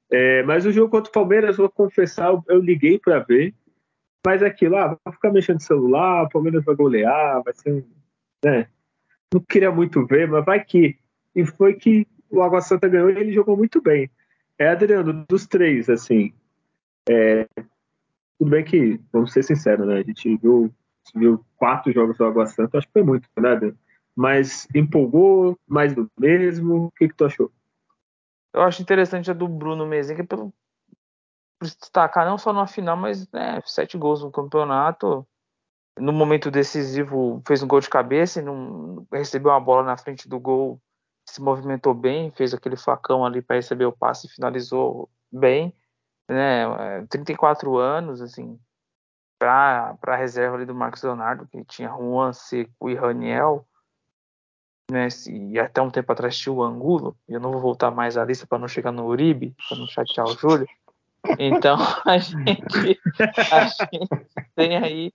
É, mas o jogo contra o Palmeiras, vou confessar, eu liguei para ver. Mas é aquilo, ah, vai ficar mexendo no celular, o Palmeiras vai golear, vai ser. Né? Não queria muito ver, mas vai que. E foi que o Água Santa ganhou e ele jogou muito bem. É, Adriano, dos três, assim. É, tudo bem que, vamos ser sinceros, né? A gente viu, viu quatro jogos do Água Santa, acho que foi muito, né, Adriano? Mas empolgou, mais do mesmo. O que, que tu achou? Eu acho interessante a do Bruno Mezenga pelo por destacar não só na final, mas né, sete gols no campeonato. No momento decisivo fez um gol de cabeça e não recebeu uma bola na frente do gol, se movimentou bem, fez aquele facão ali para receber o passe e finalizou bem, né? 34 anos, assim, para a reserva ali do Marcos Leonardo, que tinha Juan Seco e Raniel, né, e até um tempo atrás tinha o Angulo, eu não vou voltar mais à lista para não chegar no Uribe, para não chatear o Júlio. Então [LAUGHS] a gente, a gente tem aí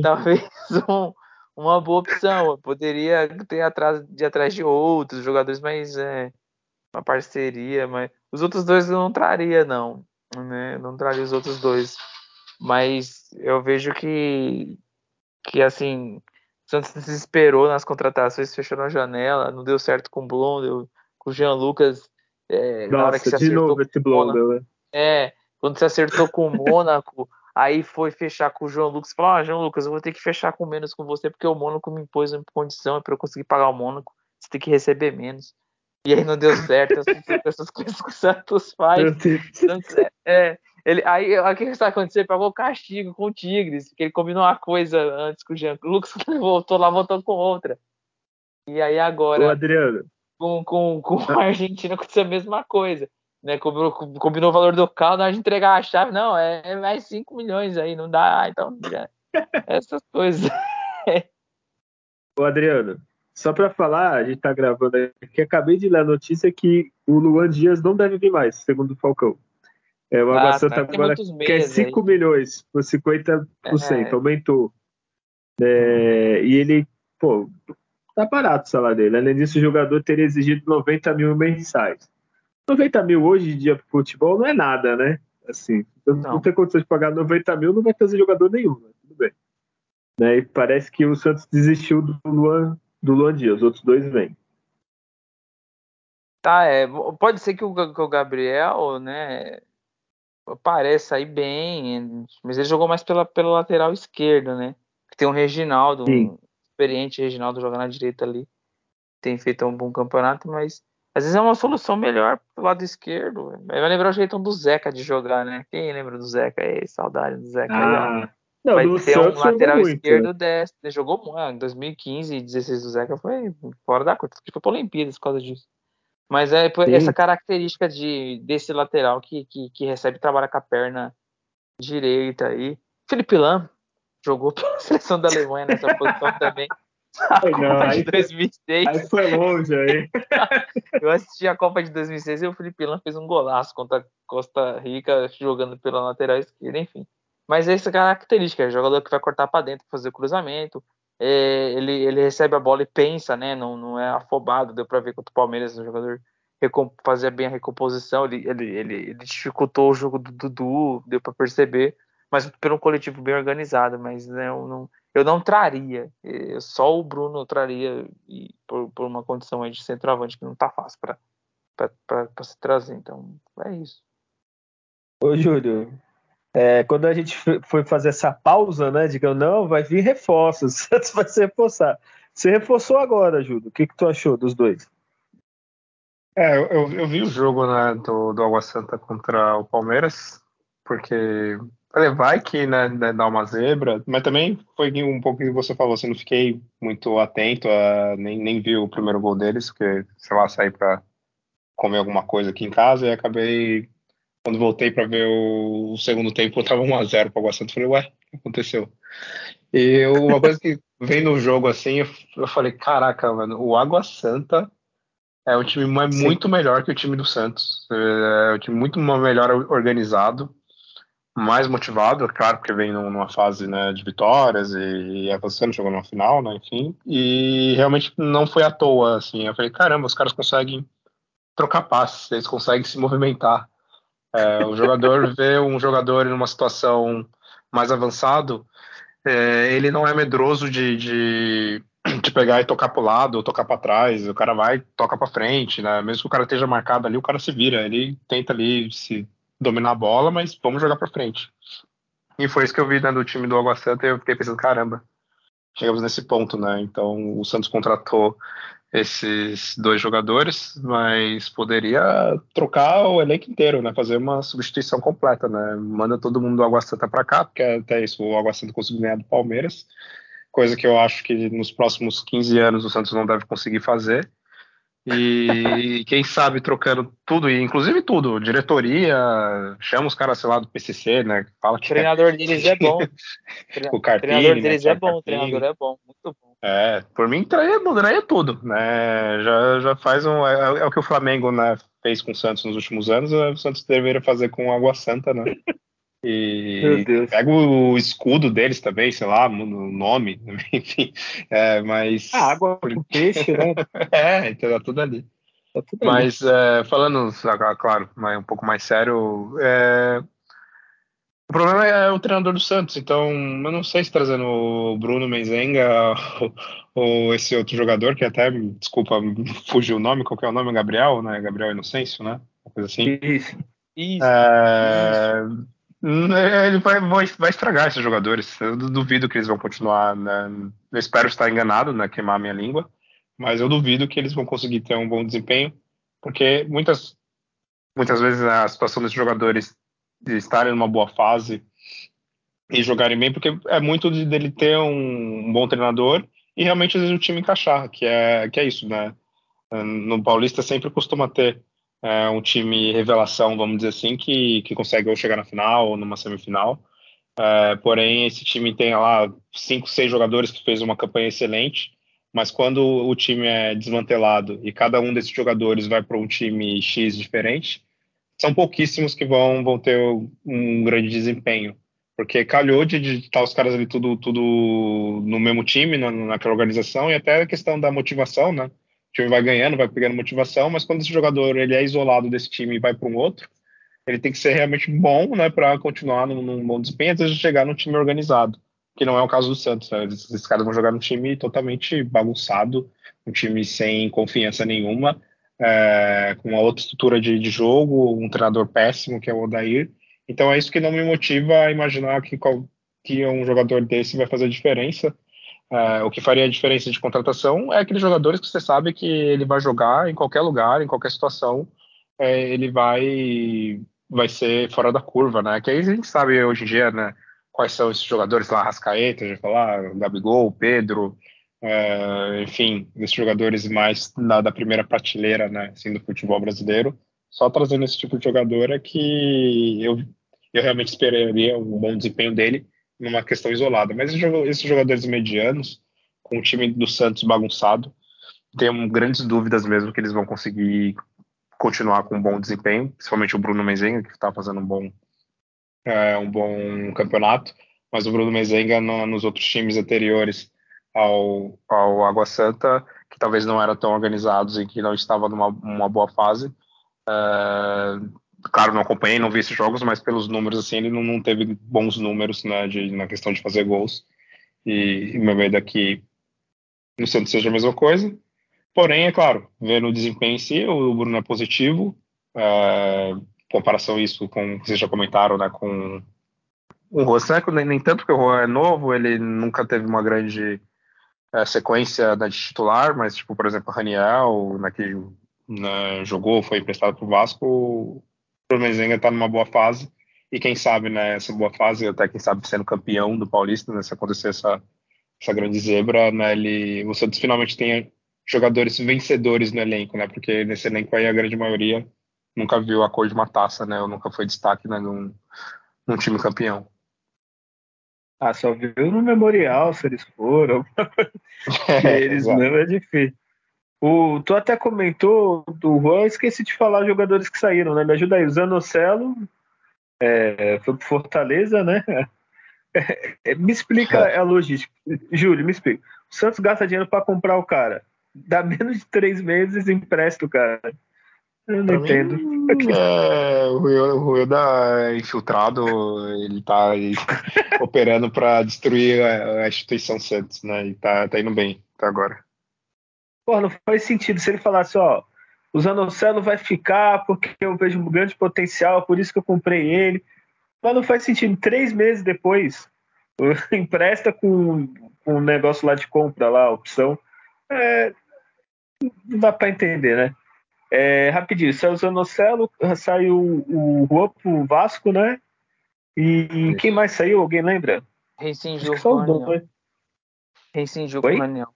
talvez um, uma boa opção. Eu poderia ter atrás de atrás de outros jogadores, mas é uma parceria, mas os outros dois eu não traria não, né? Não traria os outros dois. Mas eu vejo que que assim o Santos se desesperou nas contratações, fechou na janela, não deu certo com o Blondel, com o Jean Lucas. É, Nossa, na hora que se de novo esse Blondel, né? É, quando você acertou com o Mônaco, aí foi fechar com o João Lucas. Falou: Ah, João Lucas, eu vou ter que fechar com menos com você, porque o Mônaco me impôs uma condição para eu conseguir pagar o Mônaco. Você tem que receber menos. E aí não deu certo essas [LAUGHS] coisas que o Santos faz. É, é, ele, aí o que está acontecendo? Pagou castigo com o Tigres, porque ele combinou uma coisa antes com o Jean Lucas, [LAUGHS] voltou lá, voltou com outra. E aí agora. Ô, Adriano. Com, com, com a Argentina aconteceu a mesma coisa né, combinou, combinou o valor do carro, na hora de entregar a chave, não, é, é mais 5 milhões aí, não dá, ah, então, já, [LAUGHS] essas coisas. Ô Adriano, só para falar, a gente tá gravando aqui, acabei de ler a notícia que o Luan Dias não deve vir mais, segundo o Falcão. É, o Água ah, Santa tá. agora quer 5 milhões por 50%, é. aumentou. É, e ele, pô, tá barato o salário dele. Além disso, o jogador teria exigido 90 mil mensais. 90 mil hoje em dia pro futebol não é nada, né? Assim, não, não tem condição de pagar 90 mil, não vai trazer jogador nenhum, né? tudo bem. Né? E parece que o Santos desistiu do Luan, do Luan Dias, os outros dois vêm. Tá, é, pode ser que o, que o Gabriel, né, pareça aí bem, mas ele jogou mais pela, pela lateral esquerda, né? Tem um Reginaldo, Sim. um experiente Reginaldo jogando na direita ali. Tem feito um bom campeonato, mas às vezes é uma solução melhor pro lado esquerdo. Vai lembrar o jeitão do Zeca de jogar, né? Quem lembra do Zeca? Ei, saudade do Zeca. Ah, não, vai ter Santos um lateral muito, esquerdo desse. Ele jogou muito. Ah, em 2015 e 16 do Zeca foi fora da curta. Foi pra Olimpíadas por causa disso. Mas é Sim. essa característica de, desse lateral que, que, que recebe e trabalha com a perna direita aí. Felipe Lam jogou [LAUGHS] pela seleção da Alemanha nessa posição também. Não, aí, 2006. Aí foi longe aí. [LAUGHS] eu assisti a Copa de 2006 e o Felipe Lan fez um golaço contra a Costa Rica jogando pela lateral esquerda, enfim. Mas essa característica, é jogador que vai cortar para dentro, fazer cruzamento, é, ele, ele recebe a bola e pensa, né? Não, não é afobado, deu para ver contra o Palmeiras, o jogador fazia bem a recomposição, ele, ele, ele, ele dificultou o jogo do Dudu, deu para perceber, mas pelo coletivo bem organizado, mas né, não eu não traria. Só o Bruno traria e por, por uma condição aí de centroavante que não tá fácil para se trazer. Então, é isso. Ô, Júlio, é, quando a gente foi fazer essa pausa, né? Digamos, não, vai vir reforços, [LAUGHS] Santos vai se reforçar. Você reforçou agora, Júlio. O que, que tu achou dos dois? É, eu, eu vi o jogo né, do, do Água Santa contra o Palmeiras, porque Falei, vai que né, né, dá uma zebra, mas também foi um pouco que você falou, assim, não fiquei muito atento, a, nem, nem vi o primeiro gol deles, porque, sei lá, saí para comer alguma coisa aqui em casa e acabei, quando voltei para ver o, o, segundo tempo, eu [LAUGHS] tava 1x0 para o Santa, falei, ué, o que aconteceu? E uma coisa que vem no jogo assim, eu, eu falei, caraca, mano, o Água Santa é um time muito melhor que o time do Santos, é um time muito melhor organizado, mais motivado, é claro, porque vem numa fase né, de vitórias e, avançando, jogou numa final, né, enfim, e realmente não foi à toa, assim, eu falei, caramba, os caras conseguem trocar passes, eles conseguem se movimentar, É, o jogador [LAUGHS] vê um jogador em uma situação mais avançado, é, ele não é medroso de, de, de pegar e tocar para o lado ou tocar para trás. O cara vai, toca para frente, né? Mesmo que o cara esteja marcado ali, o cara se vira. Ele tenta ali se dominar a bola, mas vamos jogar para frente. E foi isso que eu vi né, do time do Água Santa e eu fiquei pensando, caramba, chegamos nesse ponto, né? Então o Santos contratou esses dois jogadores, mas poderia trocar o elenco inteiro, né? Fazer uma substituição completa, né? Manda todo mundo do Água Santa para cá, porque até isso o Água Santa conseguiu ganhar do Palmeiras, coisa que eu acho que nos próximos 15 anos o Santos não deve conseguir fazer. E quem sabe trocando tudo, inclusive tudo, diretoria, chama os caras, sei lá, do PCC, né? Fala que [LAUGHS] o treinador é... deles é bom. o Carpini, treinador deles né? é bom, o treinador é bom, muito bom. É, por mim traia, mudaria tudo, né? Já, já faz um. É, é, o que o Flamengo né, fez com o Santos nos últimos anos, o Santos deveria fazer com Água Santa, né? E pega o escudo deles também, sei lá, o nome, [LAUGHS] enfim. É, mas. A água o peixe, né? [LAUGHS] é, então tá tudo ali. Tá tudo mas é, falando, claro, um pouco mais sério, é, o problema é o treinador do Santos, então eu não sei se trazendo o Bruno Menzenga [LAUGHS] ou, esse outro jogador, que até, desculpa, fugiu o nome, qual é o nome? Gabriel, né? Gabriel Inocêncio, né? Uma coisa assim. Isso. Isso. É... Isso. Ele vai, vai, estragar esses jogadores. Eu duvido que eles vão continuar. Né? Eu espero estar enganado, né? Queimar minha língua. Mas eu duvido que eles vão conseguir ter um bom desempenho, porque muitas, muitas vezes a situação desses jogadores de estarem numa boa fase e jogarem bem, porque é muito de, dele ter um, um bom treinador e realmente às vezes o time encaixar, que é, que é isso, né? No Paulista sempre costuma ter é um time revelação, vamos dizer assim, que, que consegue ou chegar na final ou numa semifinal. É, porém, esse time tem lá cinco, seis jogadores que fez uma campanha excelente, mas quando o time é desmantelado e cada um desses jogadores vai para um time X diferente, são pouquíssimos que vão, vão ter um grande desempenho. Porque calhou de estar os caras ali tudo, tudo no mesmo time, na, naquela organização, e até a questão da motivação, né? Time vai ganhando, vai pegando motivação, mas quando esse jogador ele é isolado desse time e vai para um outro, ele tem que ser realmente bom, né, para continuar num, num, bom desempenho, antes de chegar num time organizado, que não é o caso do Santos. Né? Esses, esses caras vão jogar num time totalmente bagunçado, um time sem confiança nenhuma, é, com uma outra estrutura de, de, jogo, um treinador péssimo que é o Odair. Então é isso que não me motiva a imaginar que, que um jogador desse vai fazer diferença. É, o que faria a diferença de contratação é aqueles jogadores que você sabe que ele vai jogar em qualquer lugar, em qualquer situação, é, ele vai vai ser fora da curva, né? Que aí a gente sabe hoje em dia, né? Quais são esses jogadores lá, Rascaeta, já falar, Gabigol, Pedro, é, enfim, esses jogadores mais da, da, primeira prateleira, né? Assim, do futebol brasileiro. Só trazendo esse tipo de jogador é que eu, eu realmente esperaria um bom desempenho dele numa questão isolada. Mas esses jogadores medianos, com o time do Santos bagunçado, tenho grandes dúvidas mesmo que eles vão conseguir continuar com um bom desempenho, principalmente o Bruno Mezenga, que está fazendo um bom, é, um bom campeonato, mas o Bruno Mezenga no, nos outros times anteriores ao, ao Água Santa, que talvez não eram tão organizados e que não estavam numa boa fase, é, claro, não acompanhei, não vi esses jogos, mas pelos números, assim, ele não, não teve bons números né, de, na questão de fazer gols. E, meu medo é que no Santos seja a mesma coisa. Porém, é claro, vendo o desempenho em si, o Bruno é positivo. É, comparação isso com vocês já comentaram, né, com o Rosseco, nem, nem tanto que o Juan é novo, ele nunca teve uma grande é, sequência né, de titular, mas, tipo, por exemplo, o Raniel, né, que né, jogou, foi emprestado para o Vasco, o Mezenga está numa boa fase e quem sabe né, essa boa fase, até quem sabe sendo campeão do Paulista, né, se acontecer essa, essa grande zebra, né, ele, o Santos finalmente tenha jogadores vencedores no elenco, né, porque nesse elenco aí a grande maioria nunca viu a cor de uma taça, né, ou nunca foi destaque né, num, num time campeão. Ah, só viu no Memorial, se eles foram. [LAUGHS] É, eles não é difícil. O, tu até comentou do Juan, esqueci de falar jogadores que saíram, né? Me ajuda aí, o Zanocelo é, foi pro Fortaleza, né? [LAUGHS] É, me explica é. a logística. Júlio, me explica. O Santos gasta dinheiro para comprar o cara. Dá menos de três meses empresta o cara. Eu não pra entendo. Mim, é, o Rueda é infiltrado, ele tá aí, [LAUGHS] operando para destruir a, a, instituição Santos, né? E tá, tá indo bem até agora. Pô, não faz sentido se ele falasse, ó, o Zanocelo vai ficar porque eu vejo um grande potencial, por isso que eu comprei ele. Mas não faz sentido. Três meses depois, [LAUGHS] empresta com, com um negócio lá de compra, lá, a opção. É, não dá para entender, né? É, rapidinho, saiu o Zanocelo, saiu o Juan pro Vasco, né? E quem mais saiu? Alguém lembra? Rescindiu o Raniel. Rescindiu o Raniel.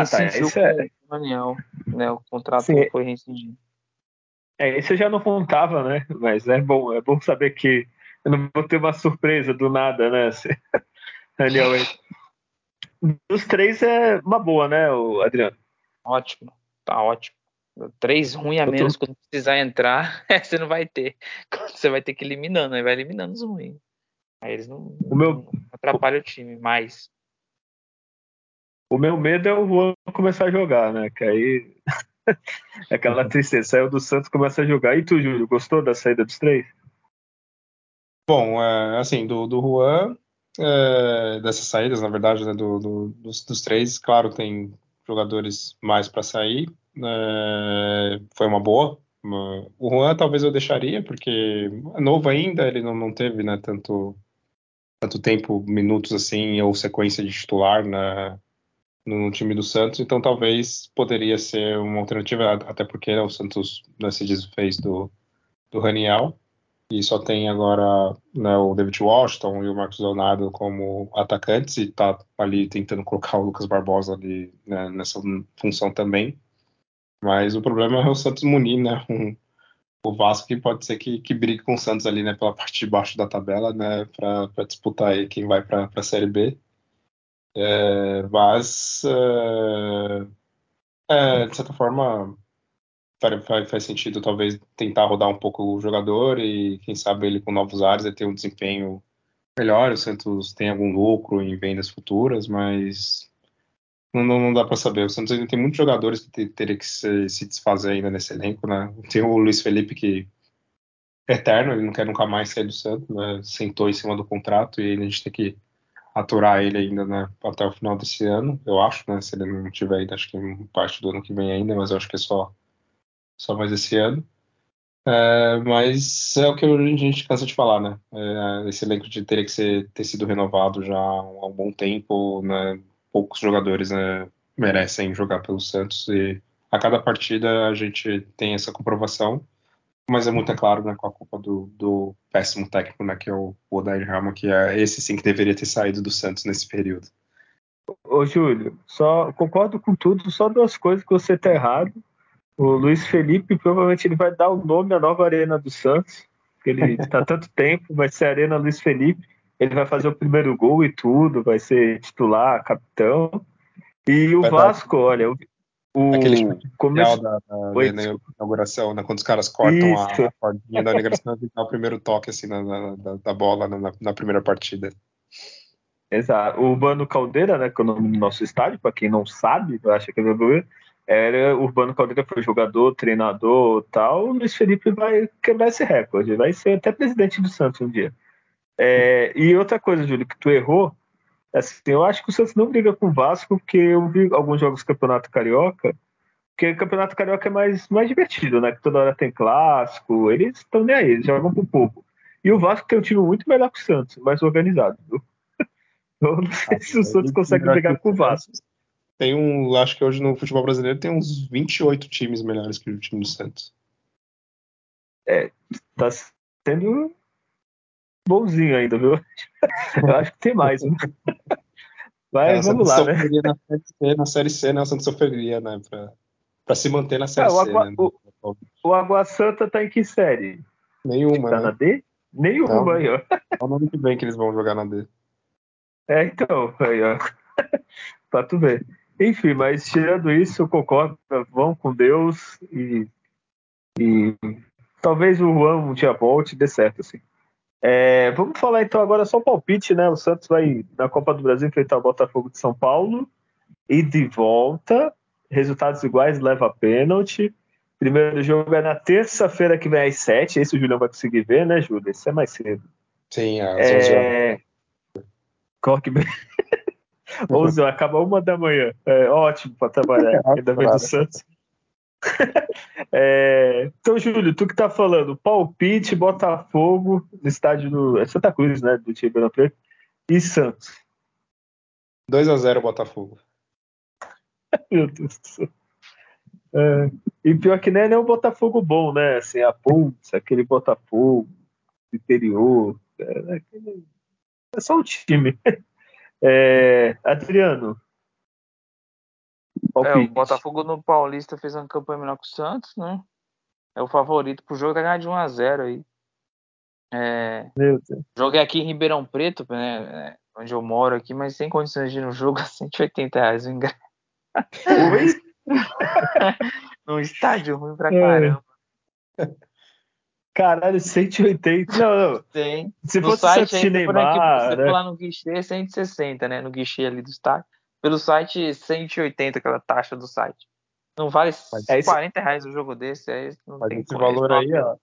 Ah, tá. Esse é... o Raniel, né? O contrato Sim. foi rescindido. É, esse eu já não contava, né? Mas é bom, é bom saber que eu não vou ter uma surpresa do nada, né? [LAUGHS] Daniel, dos três é uma boa, né, Adriano? Ótimo, tá ótimo. Três ruins a menos tô... quando precisar entrar, [LAUGHS] você não vai ter. Você vai ter que eliminando, aí vai eliminando os ruins. Aí eles não, o meu... não atrapalham o time mais. O meu medo é o Juan começar a jogar, né? Que aí [LAUGHS] aquela tristeza, saiu do Santos começa a jogar. E tu, Júlio, gostou da saída dos três? Bom, é, assim, do, do Juan, é, dessas saídas, na verdade, né, do, do, dos, dos, três, claro, tem jogadores mais para sair. É, foi uma boa. O Juan talvez eu deixaria, porque é novo ainda, ele não, não teve né, tanto, tanto tempo, minutos assim, ou sequência de titular na, no time do Santos, então talvez poderia ser uma alternativa, até porque né, o Santos né, se desfez do, do Raniel e só tem agora né, o David Washington e o Marcos Leonardo como atacantes e tá ali tentando colocar o Lucas Barbosa ali né, nessa função também. Mas o problema é o Santos munir, né? Um, o Vasco que pode ser que, que brigue com o Santos ali, né, pela parte de baixo da tabela, né, para disputar aí quem vai para a Série B. É, mas, é, de certa forma, faz, faz, sentido talvez tentar rodar um pouco o jogador e quem sabe ele com novos ares ele ter um desempenho melhor. O Santos tem algum lucro em vendas futuras, mas não, não, não dá para saber. O Santos ainda tem muitos jogadores que teria que se, se, desfazer ainda nesse elenco, né? [LAUGHS] Tem o Luiz Felipe que é eterno, ele não quer nunca mais sair do Santos, né? Sentou em cima do contrato e a gente tem que aturar ele ainda né, até o final desse ano, eu acho, né? Se ele não tiver ainda, acho que parte do ano que vem ainda, mas eu acho que é só, só mais esse ano. É, mas é o que a gente cansa de falar, né? É, esse elenco de teria que ser, ter sido renovado já há um bom tempo, né? Poucos jogadores né, merecem jogar pelo Santos e a cada partida a gente tem essa comprovação mas é muito é claro, né, com a culpa do, do péssimo técnico, né, que é o, Odair Helma, que é esse sim que deveria ter saído do Santos nesse período. Ô, Júlio, só concordo com tudo, só duas coisas que você tá errado. O Luiz Felipe provavelmente ele vai dar o nome à nova Arena do Santos, que ele [LAUGHS] está tanto tempo, vai ser Arena Luiz Felipe. Ele vai fazer o primeiro gol e tudo, vai ser titular, capitão. E o vai Vasco, dar... olha, o Aquele começo da, da, da, inauguração, né, quando os caras cortam a, a cordinha da inauguração e dá o primeiro toque assim, na, na da, bola na, na, primeira partida. Exato. O Urbano Caldeira, né, que é o nome do nosso estádio, para quem não sabe, acha que é vergonha, era Urbano Caldeira foi jogador, treinador tal. O Luiz Felipe vai quebrar esse recorde, vai ser até presidente do Santos um dia. É, e outra coisa, Júlio, que tu errou Assim, eu acho que o Santos não briga com o Vasco, porque eu vi alguns jogos do Campeonato Carioca, porque o Campeonato Carioca é mais, mais divertido, né? Que toda hora tem clássico, eles estão nem aí, eles jogam pro povo. E o Vasco tem um time muito melhor que o Santos, mais organizado, viu? [LAUGHS] Eu não sei ah, se o Santos consegue brigar com o Vasco. Tem um, acho que hoje no futebol brasileiro tem uns 28 times melhores que o time do Santos. É, tá sendo bonzinho ainda, viu? [LAUGHS] Eu acho que tem mais. Né? Mas é, vamos lá, né? Na série, C, na série C, né? O Santos sofreria, né? Pra, pra se manter na série é, o Agua, C. Né? O, o Água Santa tá em que série? Nenhuma. Tá né? na D? Nenhuma Não, aí, ó. É o ano que vem que eles vão jogar na D. É, então, aí, ó. [LAUGHS] pra tu ver. Enfim, mas tirando isso, eu concordo. Vão com Deus e, e talvez o Juan um dia volte e dê certo, assim. É, vamos falar então agora só o palpite, né? O Santos vai na Copa do Brasil enfrentar o Botafogo de São Paulo e de volta, resultados iguais, leva pênalti. Primeiro jogo é na terça-feira que vem às 7. Esse o Julião vai conseguir ver, né, Júlio? Esse é mais cedo. Sim, às é... 11 horas. Corre bem. 11 horas, acaba uma da manhã. É ótimo para trabalhar. É, [LAUGHS] Ainda vem do Santos. [LAUGHS] é... Então, Júlio, tu que tá falando, palpite, Botafogo, no estádio do é Santa Cruz, né? Do time Preto, e Santos. 2x0 Botafogo. [LAUGHS] Meu Deus do céu. É, e pior que nem é um Botafogo bom, né? Assim, a Ponte, aquele Botafogo interior. É, é só um time. [LAUGHS] É, Adriano. É, o Botafogo no Paulista fez uma campanha melhor que o Santos, né? É o favorito pro jogo, tá ganhar de 1x0 aí. É, Meu Deus. Joguei aqui em Ribeirão Preto, né? É, onde eu moro aqui, mas sem condições de ir no jogo a [LAUGHS] 180 reais o ingresso. [LAUGHS] Num estádio ruim pra é. caramba. Caralho, 180. Não, não. Tem. Se no fosse site aí, Neymar, aqui, né? lá no guichê, 160, né? No guichê ali do estádio. Pelo site, 180, aquela taxa do site. Não vale é 40 reais o jogo desse. Aí não Mas tem esse valor aí, ó.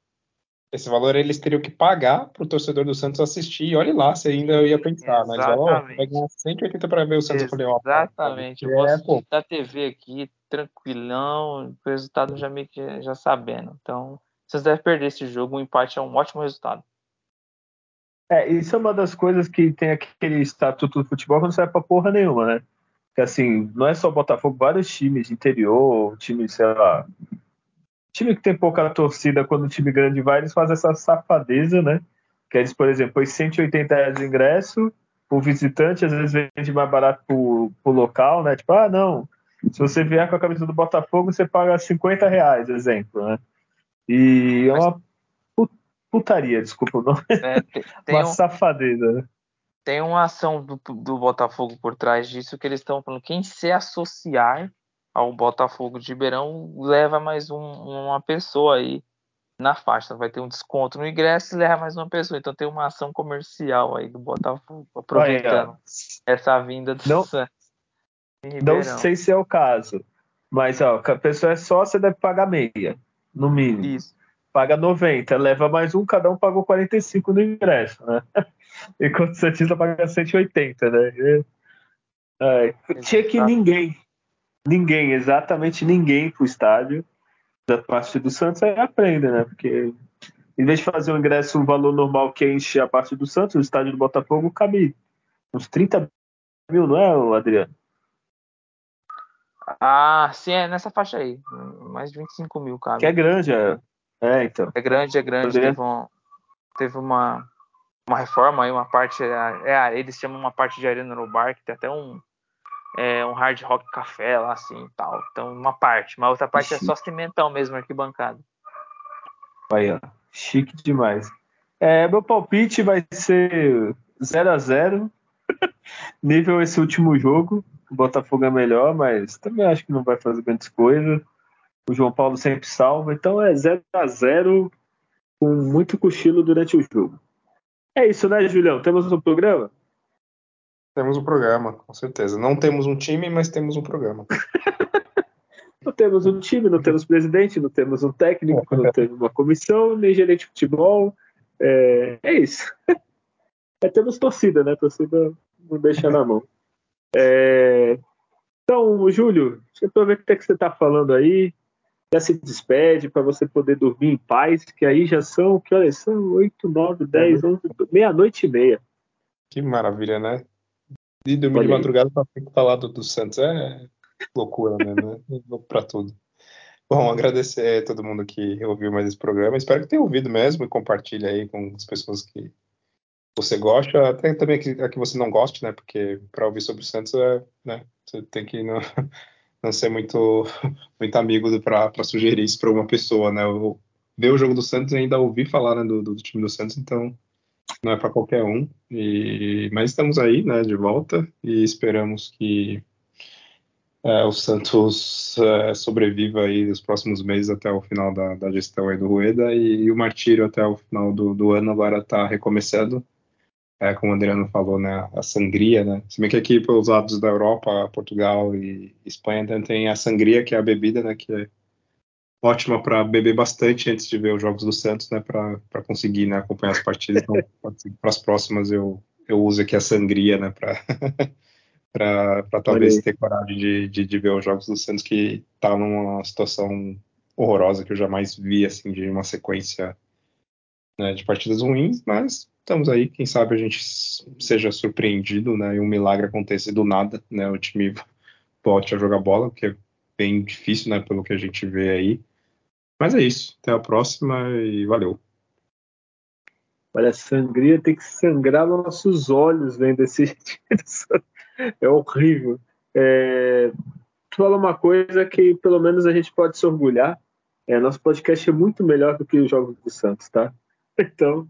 Esse valor eles teriam que pagar para o torcedor do Santos assistir. E olhe lá, se ainda ia pensar. Mas, ó, vai ganhar 180 para ver o Santos. Exatamente. Eu falei, ó, Exatamente. Eu é, assistir da TV aqui, tranquilão, o resultado já meio que já sabendo. Então, vocês devem perder esse jogo. O um empate é um ótimo resultado. É, isso é uma das coisas que tem aquele estatuto do futebol que não serve pra porra nenhuma, né? Que assim, não é só Botafogo, vários times de interior, times, sei lá. Time que tem pouca torcida, quando o time grande vai, eles fazem essa safadeza, né? Que eles, por exemplo, põem 180 reais de ingresso, o visitante às vezes vende mais barato pro, pro local, né? Tipo, ah, não, se você vier com a camisa do Botafogo, você paga 50 reais, exemplo, né? E é uma putaria, desculpa o nome. É, [LAUGHS] tem, tem uma um, safadeza, né? Tem uma ação do, do Botafogo por trás disso que eles estão falando, quem se associar ao Botafogo de Ribeirão leva mais um, uma pessoa aí na faixa. Vai ter um desconto no ingresso e leva mais uma pessoa. Então tem uma ação comercial aí do Botafogo, aproveitando essa vinda do não, Santos. Não sei se é o caso, mas ó, a pessoa é sócia, deve pagar meia, no mínimo. Isso. Paga 90, leva mais um, cada um pagou 45 no ingresso, né? Enquanto o Santista paga 180, né? É, tinha que ninguém, ninguém, exatamente ninguém pro estádio da parte do Santos aí aprende, né? Porque em vez de fazer um ingresso um valor normal que enche a parte do Santos, o estádio do Botafogo cabe uns 30 mil, não é, Adriano? Ah, sim, é nessa faixa aí. Mais de 25 mil, cara. Que é grande, é. É, então. É grande, é grande. Poderia... Teve, um, teve uma, uma reforma aí, uma parte. É, é, eles chamam uma parte de arena no bar, que tem até um, é, um hard rock café lá, assim tal. Então, uma parte. Mas outra parte Chique. é só cimentão mesmo, arquibancada. Aí, ó. Chique demais. É, meu palpite vai ser 0 a 0 [LAUGHS] Nível esse último jogo. O Botafogo é melhor, mas também acho que não vai fazer grandes coisas. O João Paulo sempre salva. Então é 0 a 0 com muito cochilo durante o jogo. É isso, né, Julião? Temos um programa? Temos um programa, com certeza. Não temos um time, mas temos um programa. [LAUGHS] não temos um time, não temos presidente, não temos um técnico, não temos uma comissão, nem gerente de futebol. É, é isso. [LAUGHS] É, temos torcida, né? Torcida não deixa na mão. É... Então, Júlio, deixa eu ver o que, é que você está falando aí. Já se despede para você poder dormir em paz, que aí já são, que horas são? 8, 9, 10, 11, meia-noite e meia. Que maravilha, né? E dormir de madrugada para falar do, do Santos é loucura mesmo, né? para tudo. Bom, agradecer a todo mundo que ouviu mais esse programa. Espero que tenha ouvido mesmo e compartilhe aí com as pessoas que você gosta, até também que, que você não goste, né? Porque para ouvir sobre o Santos, é, né? Você tem que não, [LAUGHS] não ser muito, [LAUGHS] muito amigo para sugerir isso para uma pessoa, né? Eu, ver o jogo do Santos e ainda ouvir falar né, do, do, time do Santos, então não é para qualquer um. E, mas estamos aí, né? De volta e esperamos que é, o Santos é, sobreviva aí nos próximos meses até o final da, da gestão aí do Rueda e, e o Martírio até o final do, do ano agora está recomeçando é, como o Adriano falou, né, a sangria, né? Se bem que aqui pelos lados da Europa, Portugal e Espanha tem a sangria, que é a bebida, né, que é, ótima para beber bastante antes de ver os jogos do Santos, né? Para conseguir né, acompanhar as partidas. Então, [LAUGHS] para as próximas eu, eu uso aqui a sangria, né? Para [LAUGHS] talvez ter coragem de, de, de, ver os jogos do Santos, que tá numa situação horrorosa que eu jamais vi, assim, de uma sequência né, de partidas ruins, mas estamos aí, quem sabe a gente seja surpreendido, né? E um milagre aconteça do nada, né? O time volte a jogar bola, que é bem difícil, né? Pelo que a gente vê aí. Mas é isso. Até a próxima e valeu. Olha, sangria tem que sangrar nossos olhos vendo esse [LAUGHS] É horrível. É... Tu uma coisa que pelo menos a gente pode se orgulhar. É, nosso podcast é muito melhor do que os Jogos do Santos, tá? [LAUGHS] Então,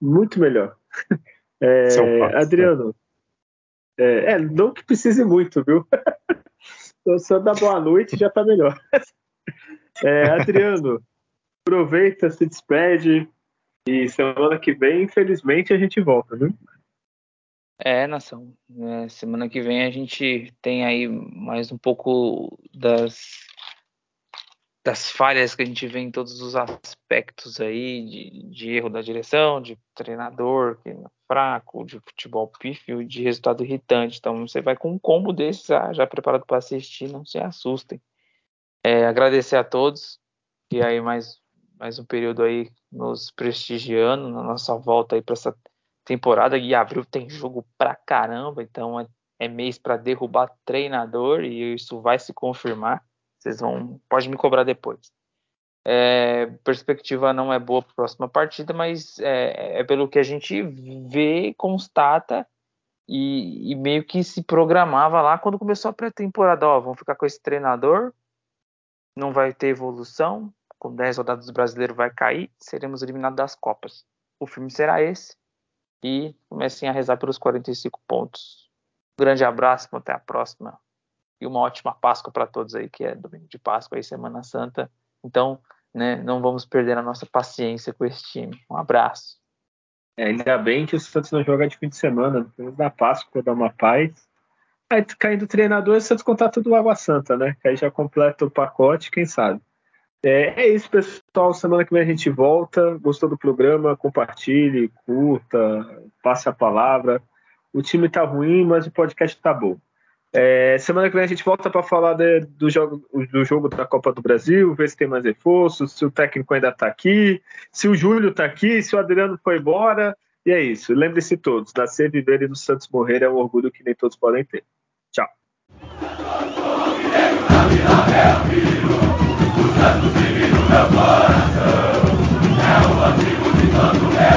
muito melhor. [LAUGHS] É, né? Adriano, é, é, não que precise muito, viu? [LAUGHS] Então, só dar boa noite já tá melhor. [LAUGHS] É, Adriano, aproveita, se despede e semana que vem, infelizmente, a gente volta, viu? É, nação. É, semana que vem a gente tem aí mais um pouco das das falhas que a gente vê em todos os aspectos aí, de, de erro da direção, de treinador que é fraco, de futebol pífio, de resultado irritante. Então você vai com um combo desses já, já preparado para assistir, não se assustem. É, agradecer a todos e aí mais mais um período aí nos prestigiando na nossa volta aí para essa temporada e abril tem jogo pra caramba, então é, é mês para derrubar treinador e isso vai se confirmar. Vocês vão, pode me cobrar depois. É, perspectiva não é boa para a próxima partida, mas é, é, pelo que a gente vê, constata e, e, meio que se programava lá quando começou a pré-temporada. Ó, vamos ficar com esse treinador, não vai ter evolução, com 10 rodadas do brasileiro vai cair, seremos eliminados das Copas. O filme será esse e comecem a rezar pelos 45 pontos. grande abraço, até a próxima e uma ótima Páscoa para todos aí, que é domingo de Páscoa e Semana Santa. Então, né, não vamos perder a nossa paciência com esse time. Um abraço. É, ainda bem que o Santos não joga de fim de semana, depois da Páscoa, dá uma paz. Aí caindo o treinador, o Santos contato do Água Santa, né? Que aí já completa o pacote, quem sabe. É, é, isso, pessoal. Semana que vem a gente volta. Gostou do programa? Compartilhe, curta, passe a palavra. O time tá ruim, mas o podcast tá bom. É, semana que vem a gente volta para falar de, do, jogo, do jogo da Copa do Brasil, ver se tem mais reforços, se o técnico ainda está aqui, se o Júlio está aqui, se o Adriano foi embora. E é isso. Lembre-se todos: nascer, viver e no Santos morrer é um orgulho que nem todos podem ter. Tchau. É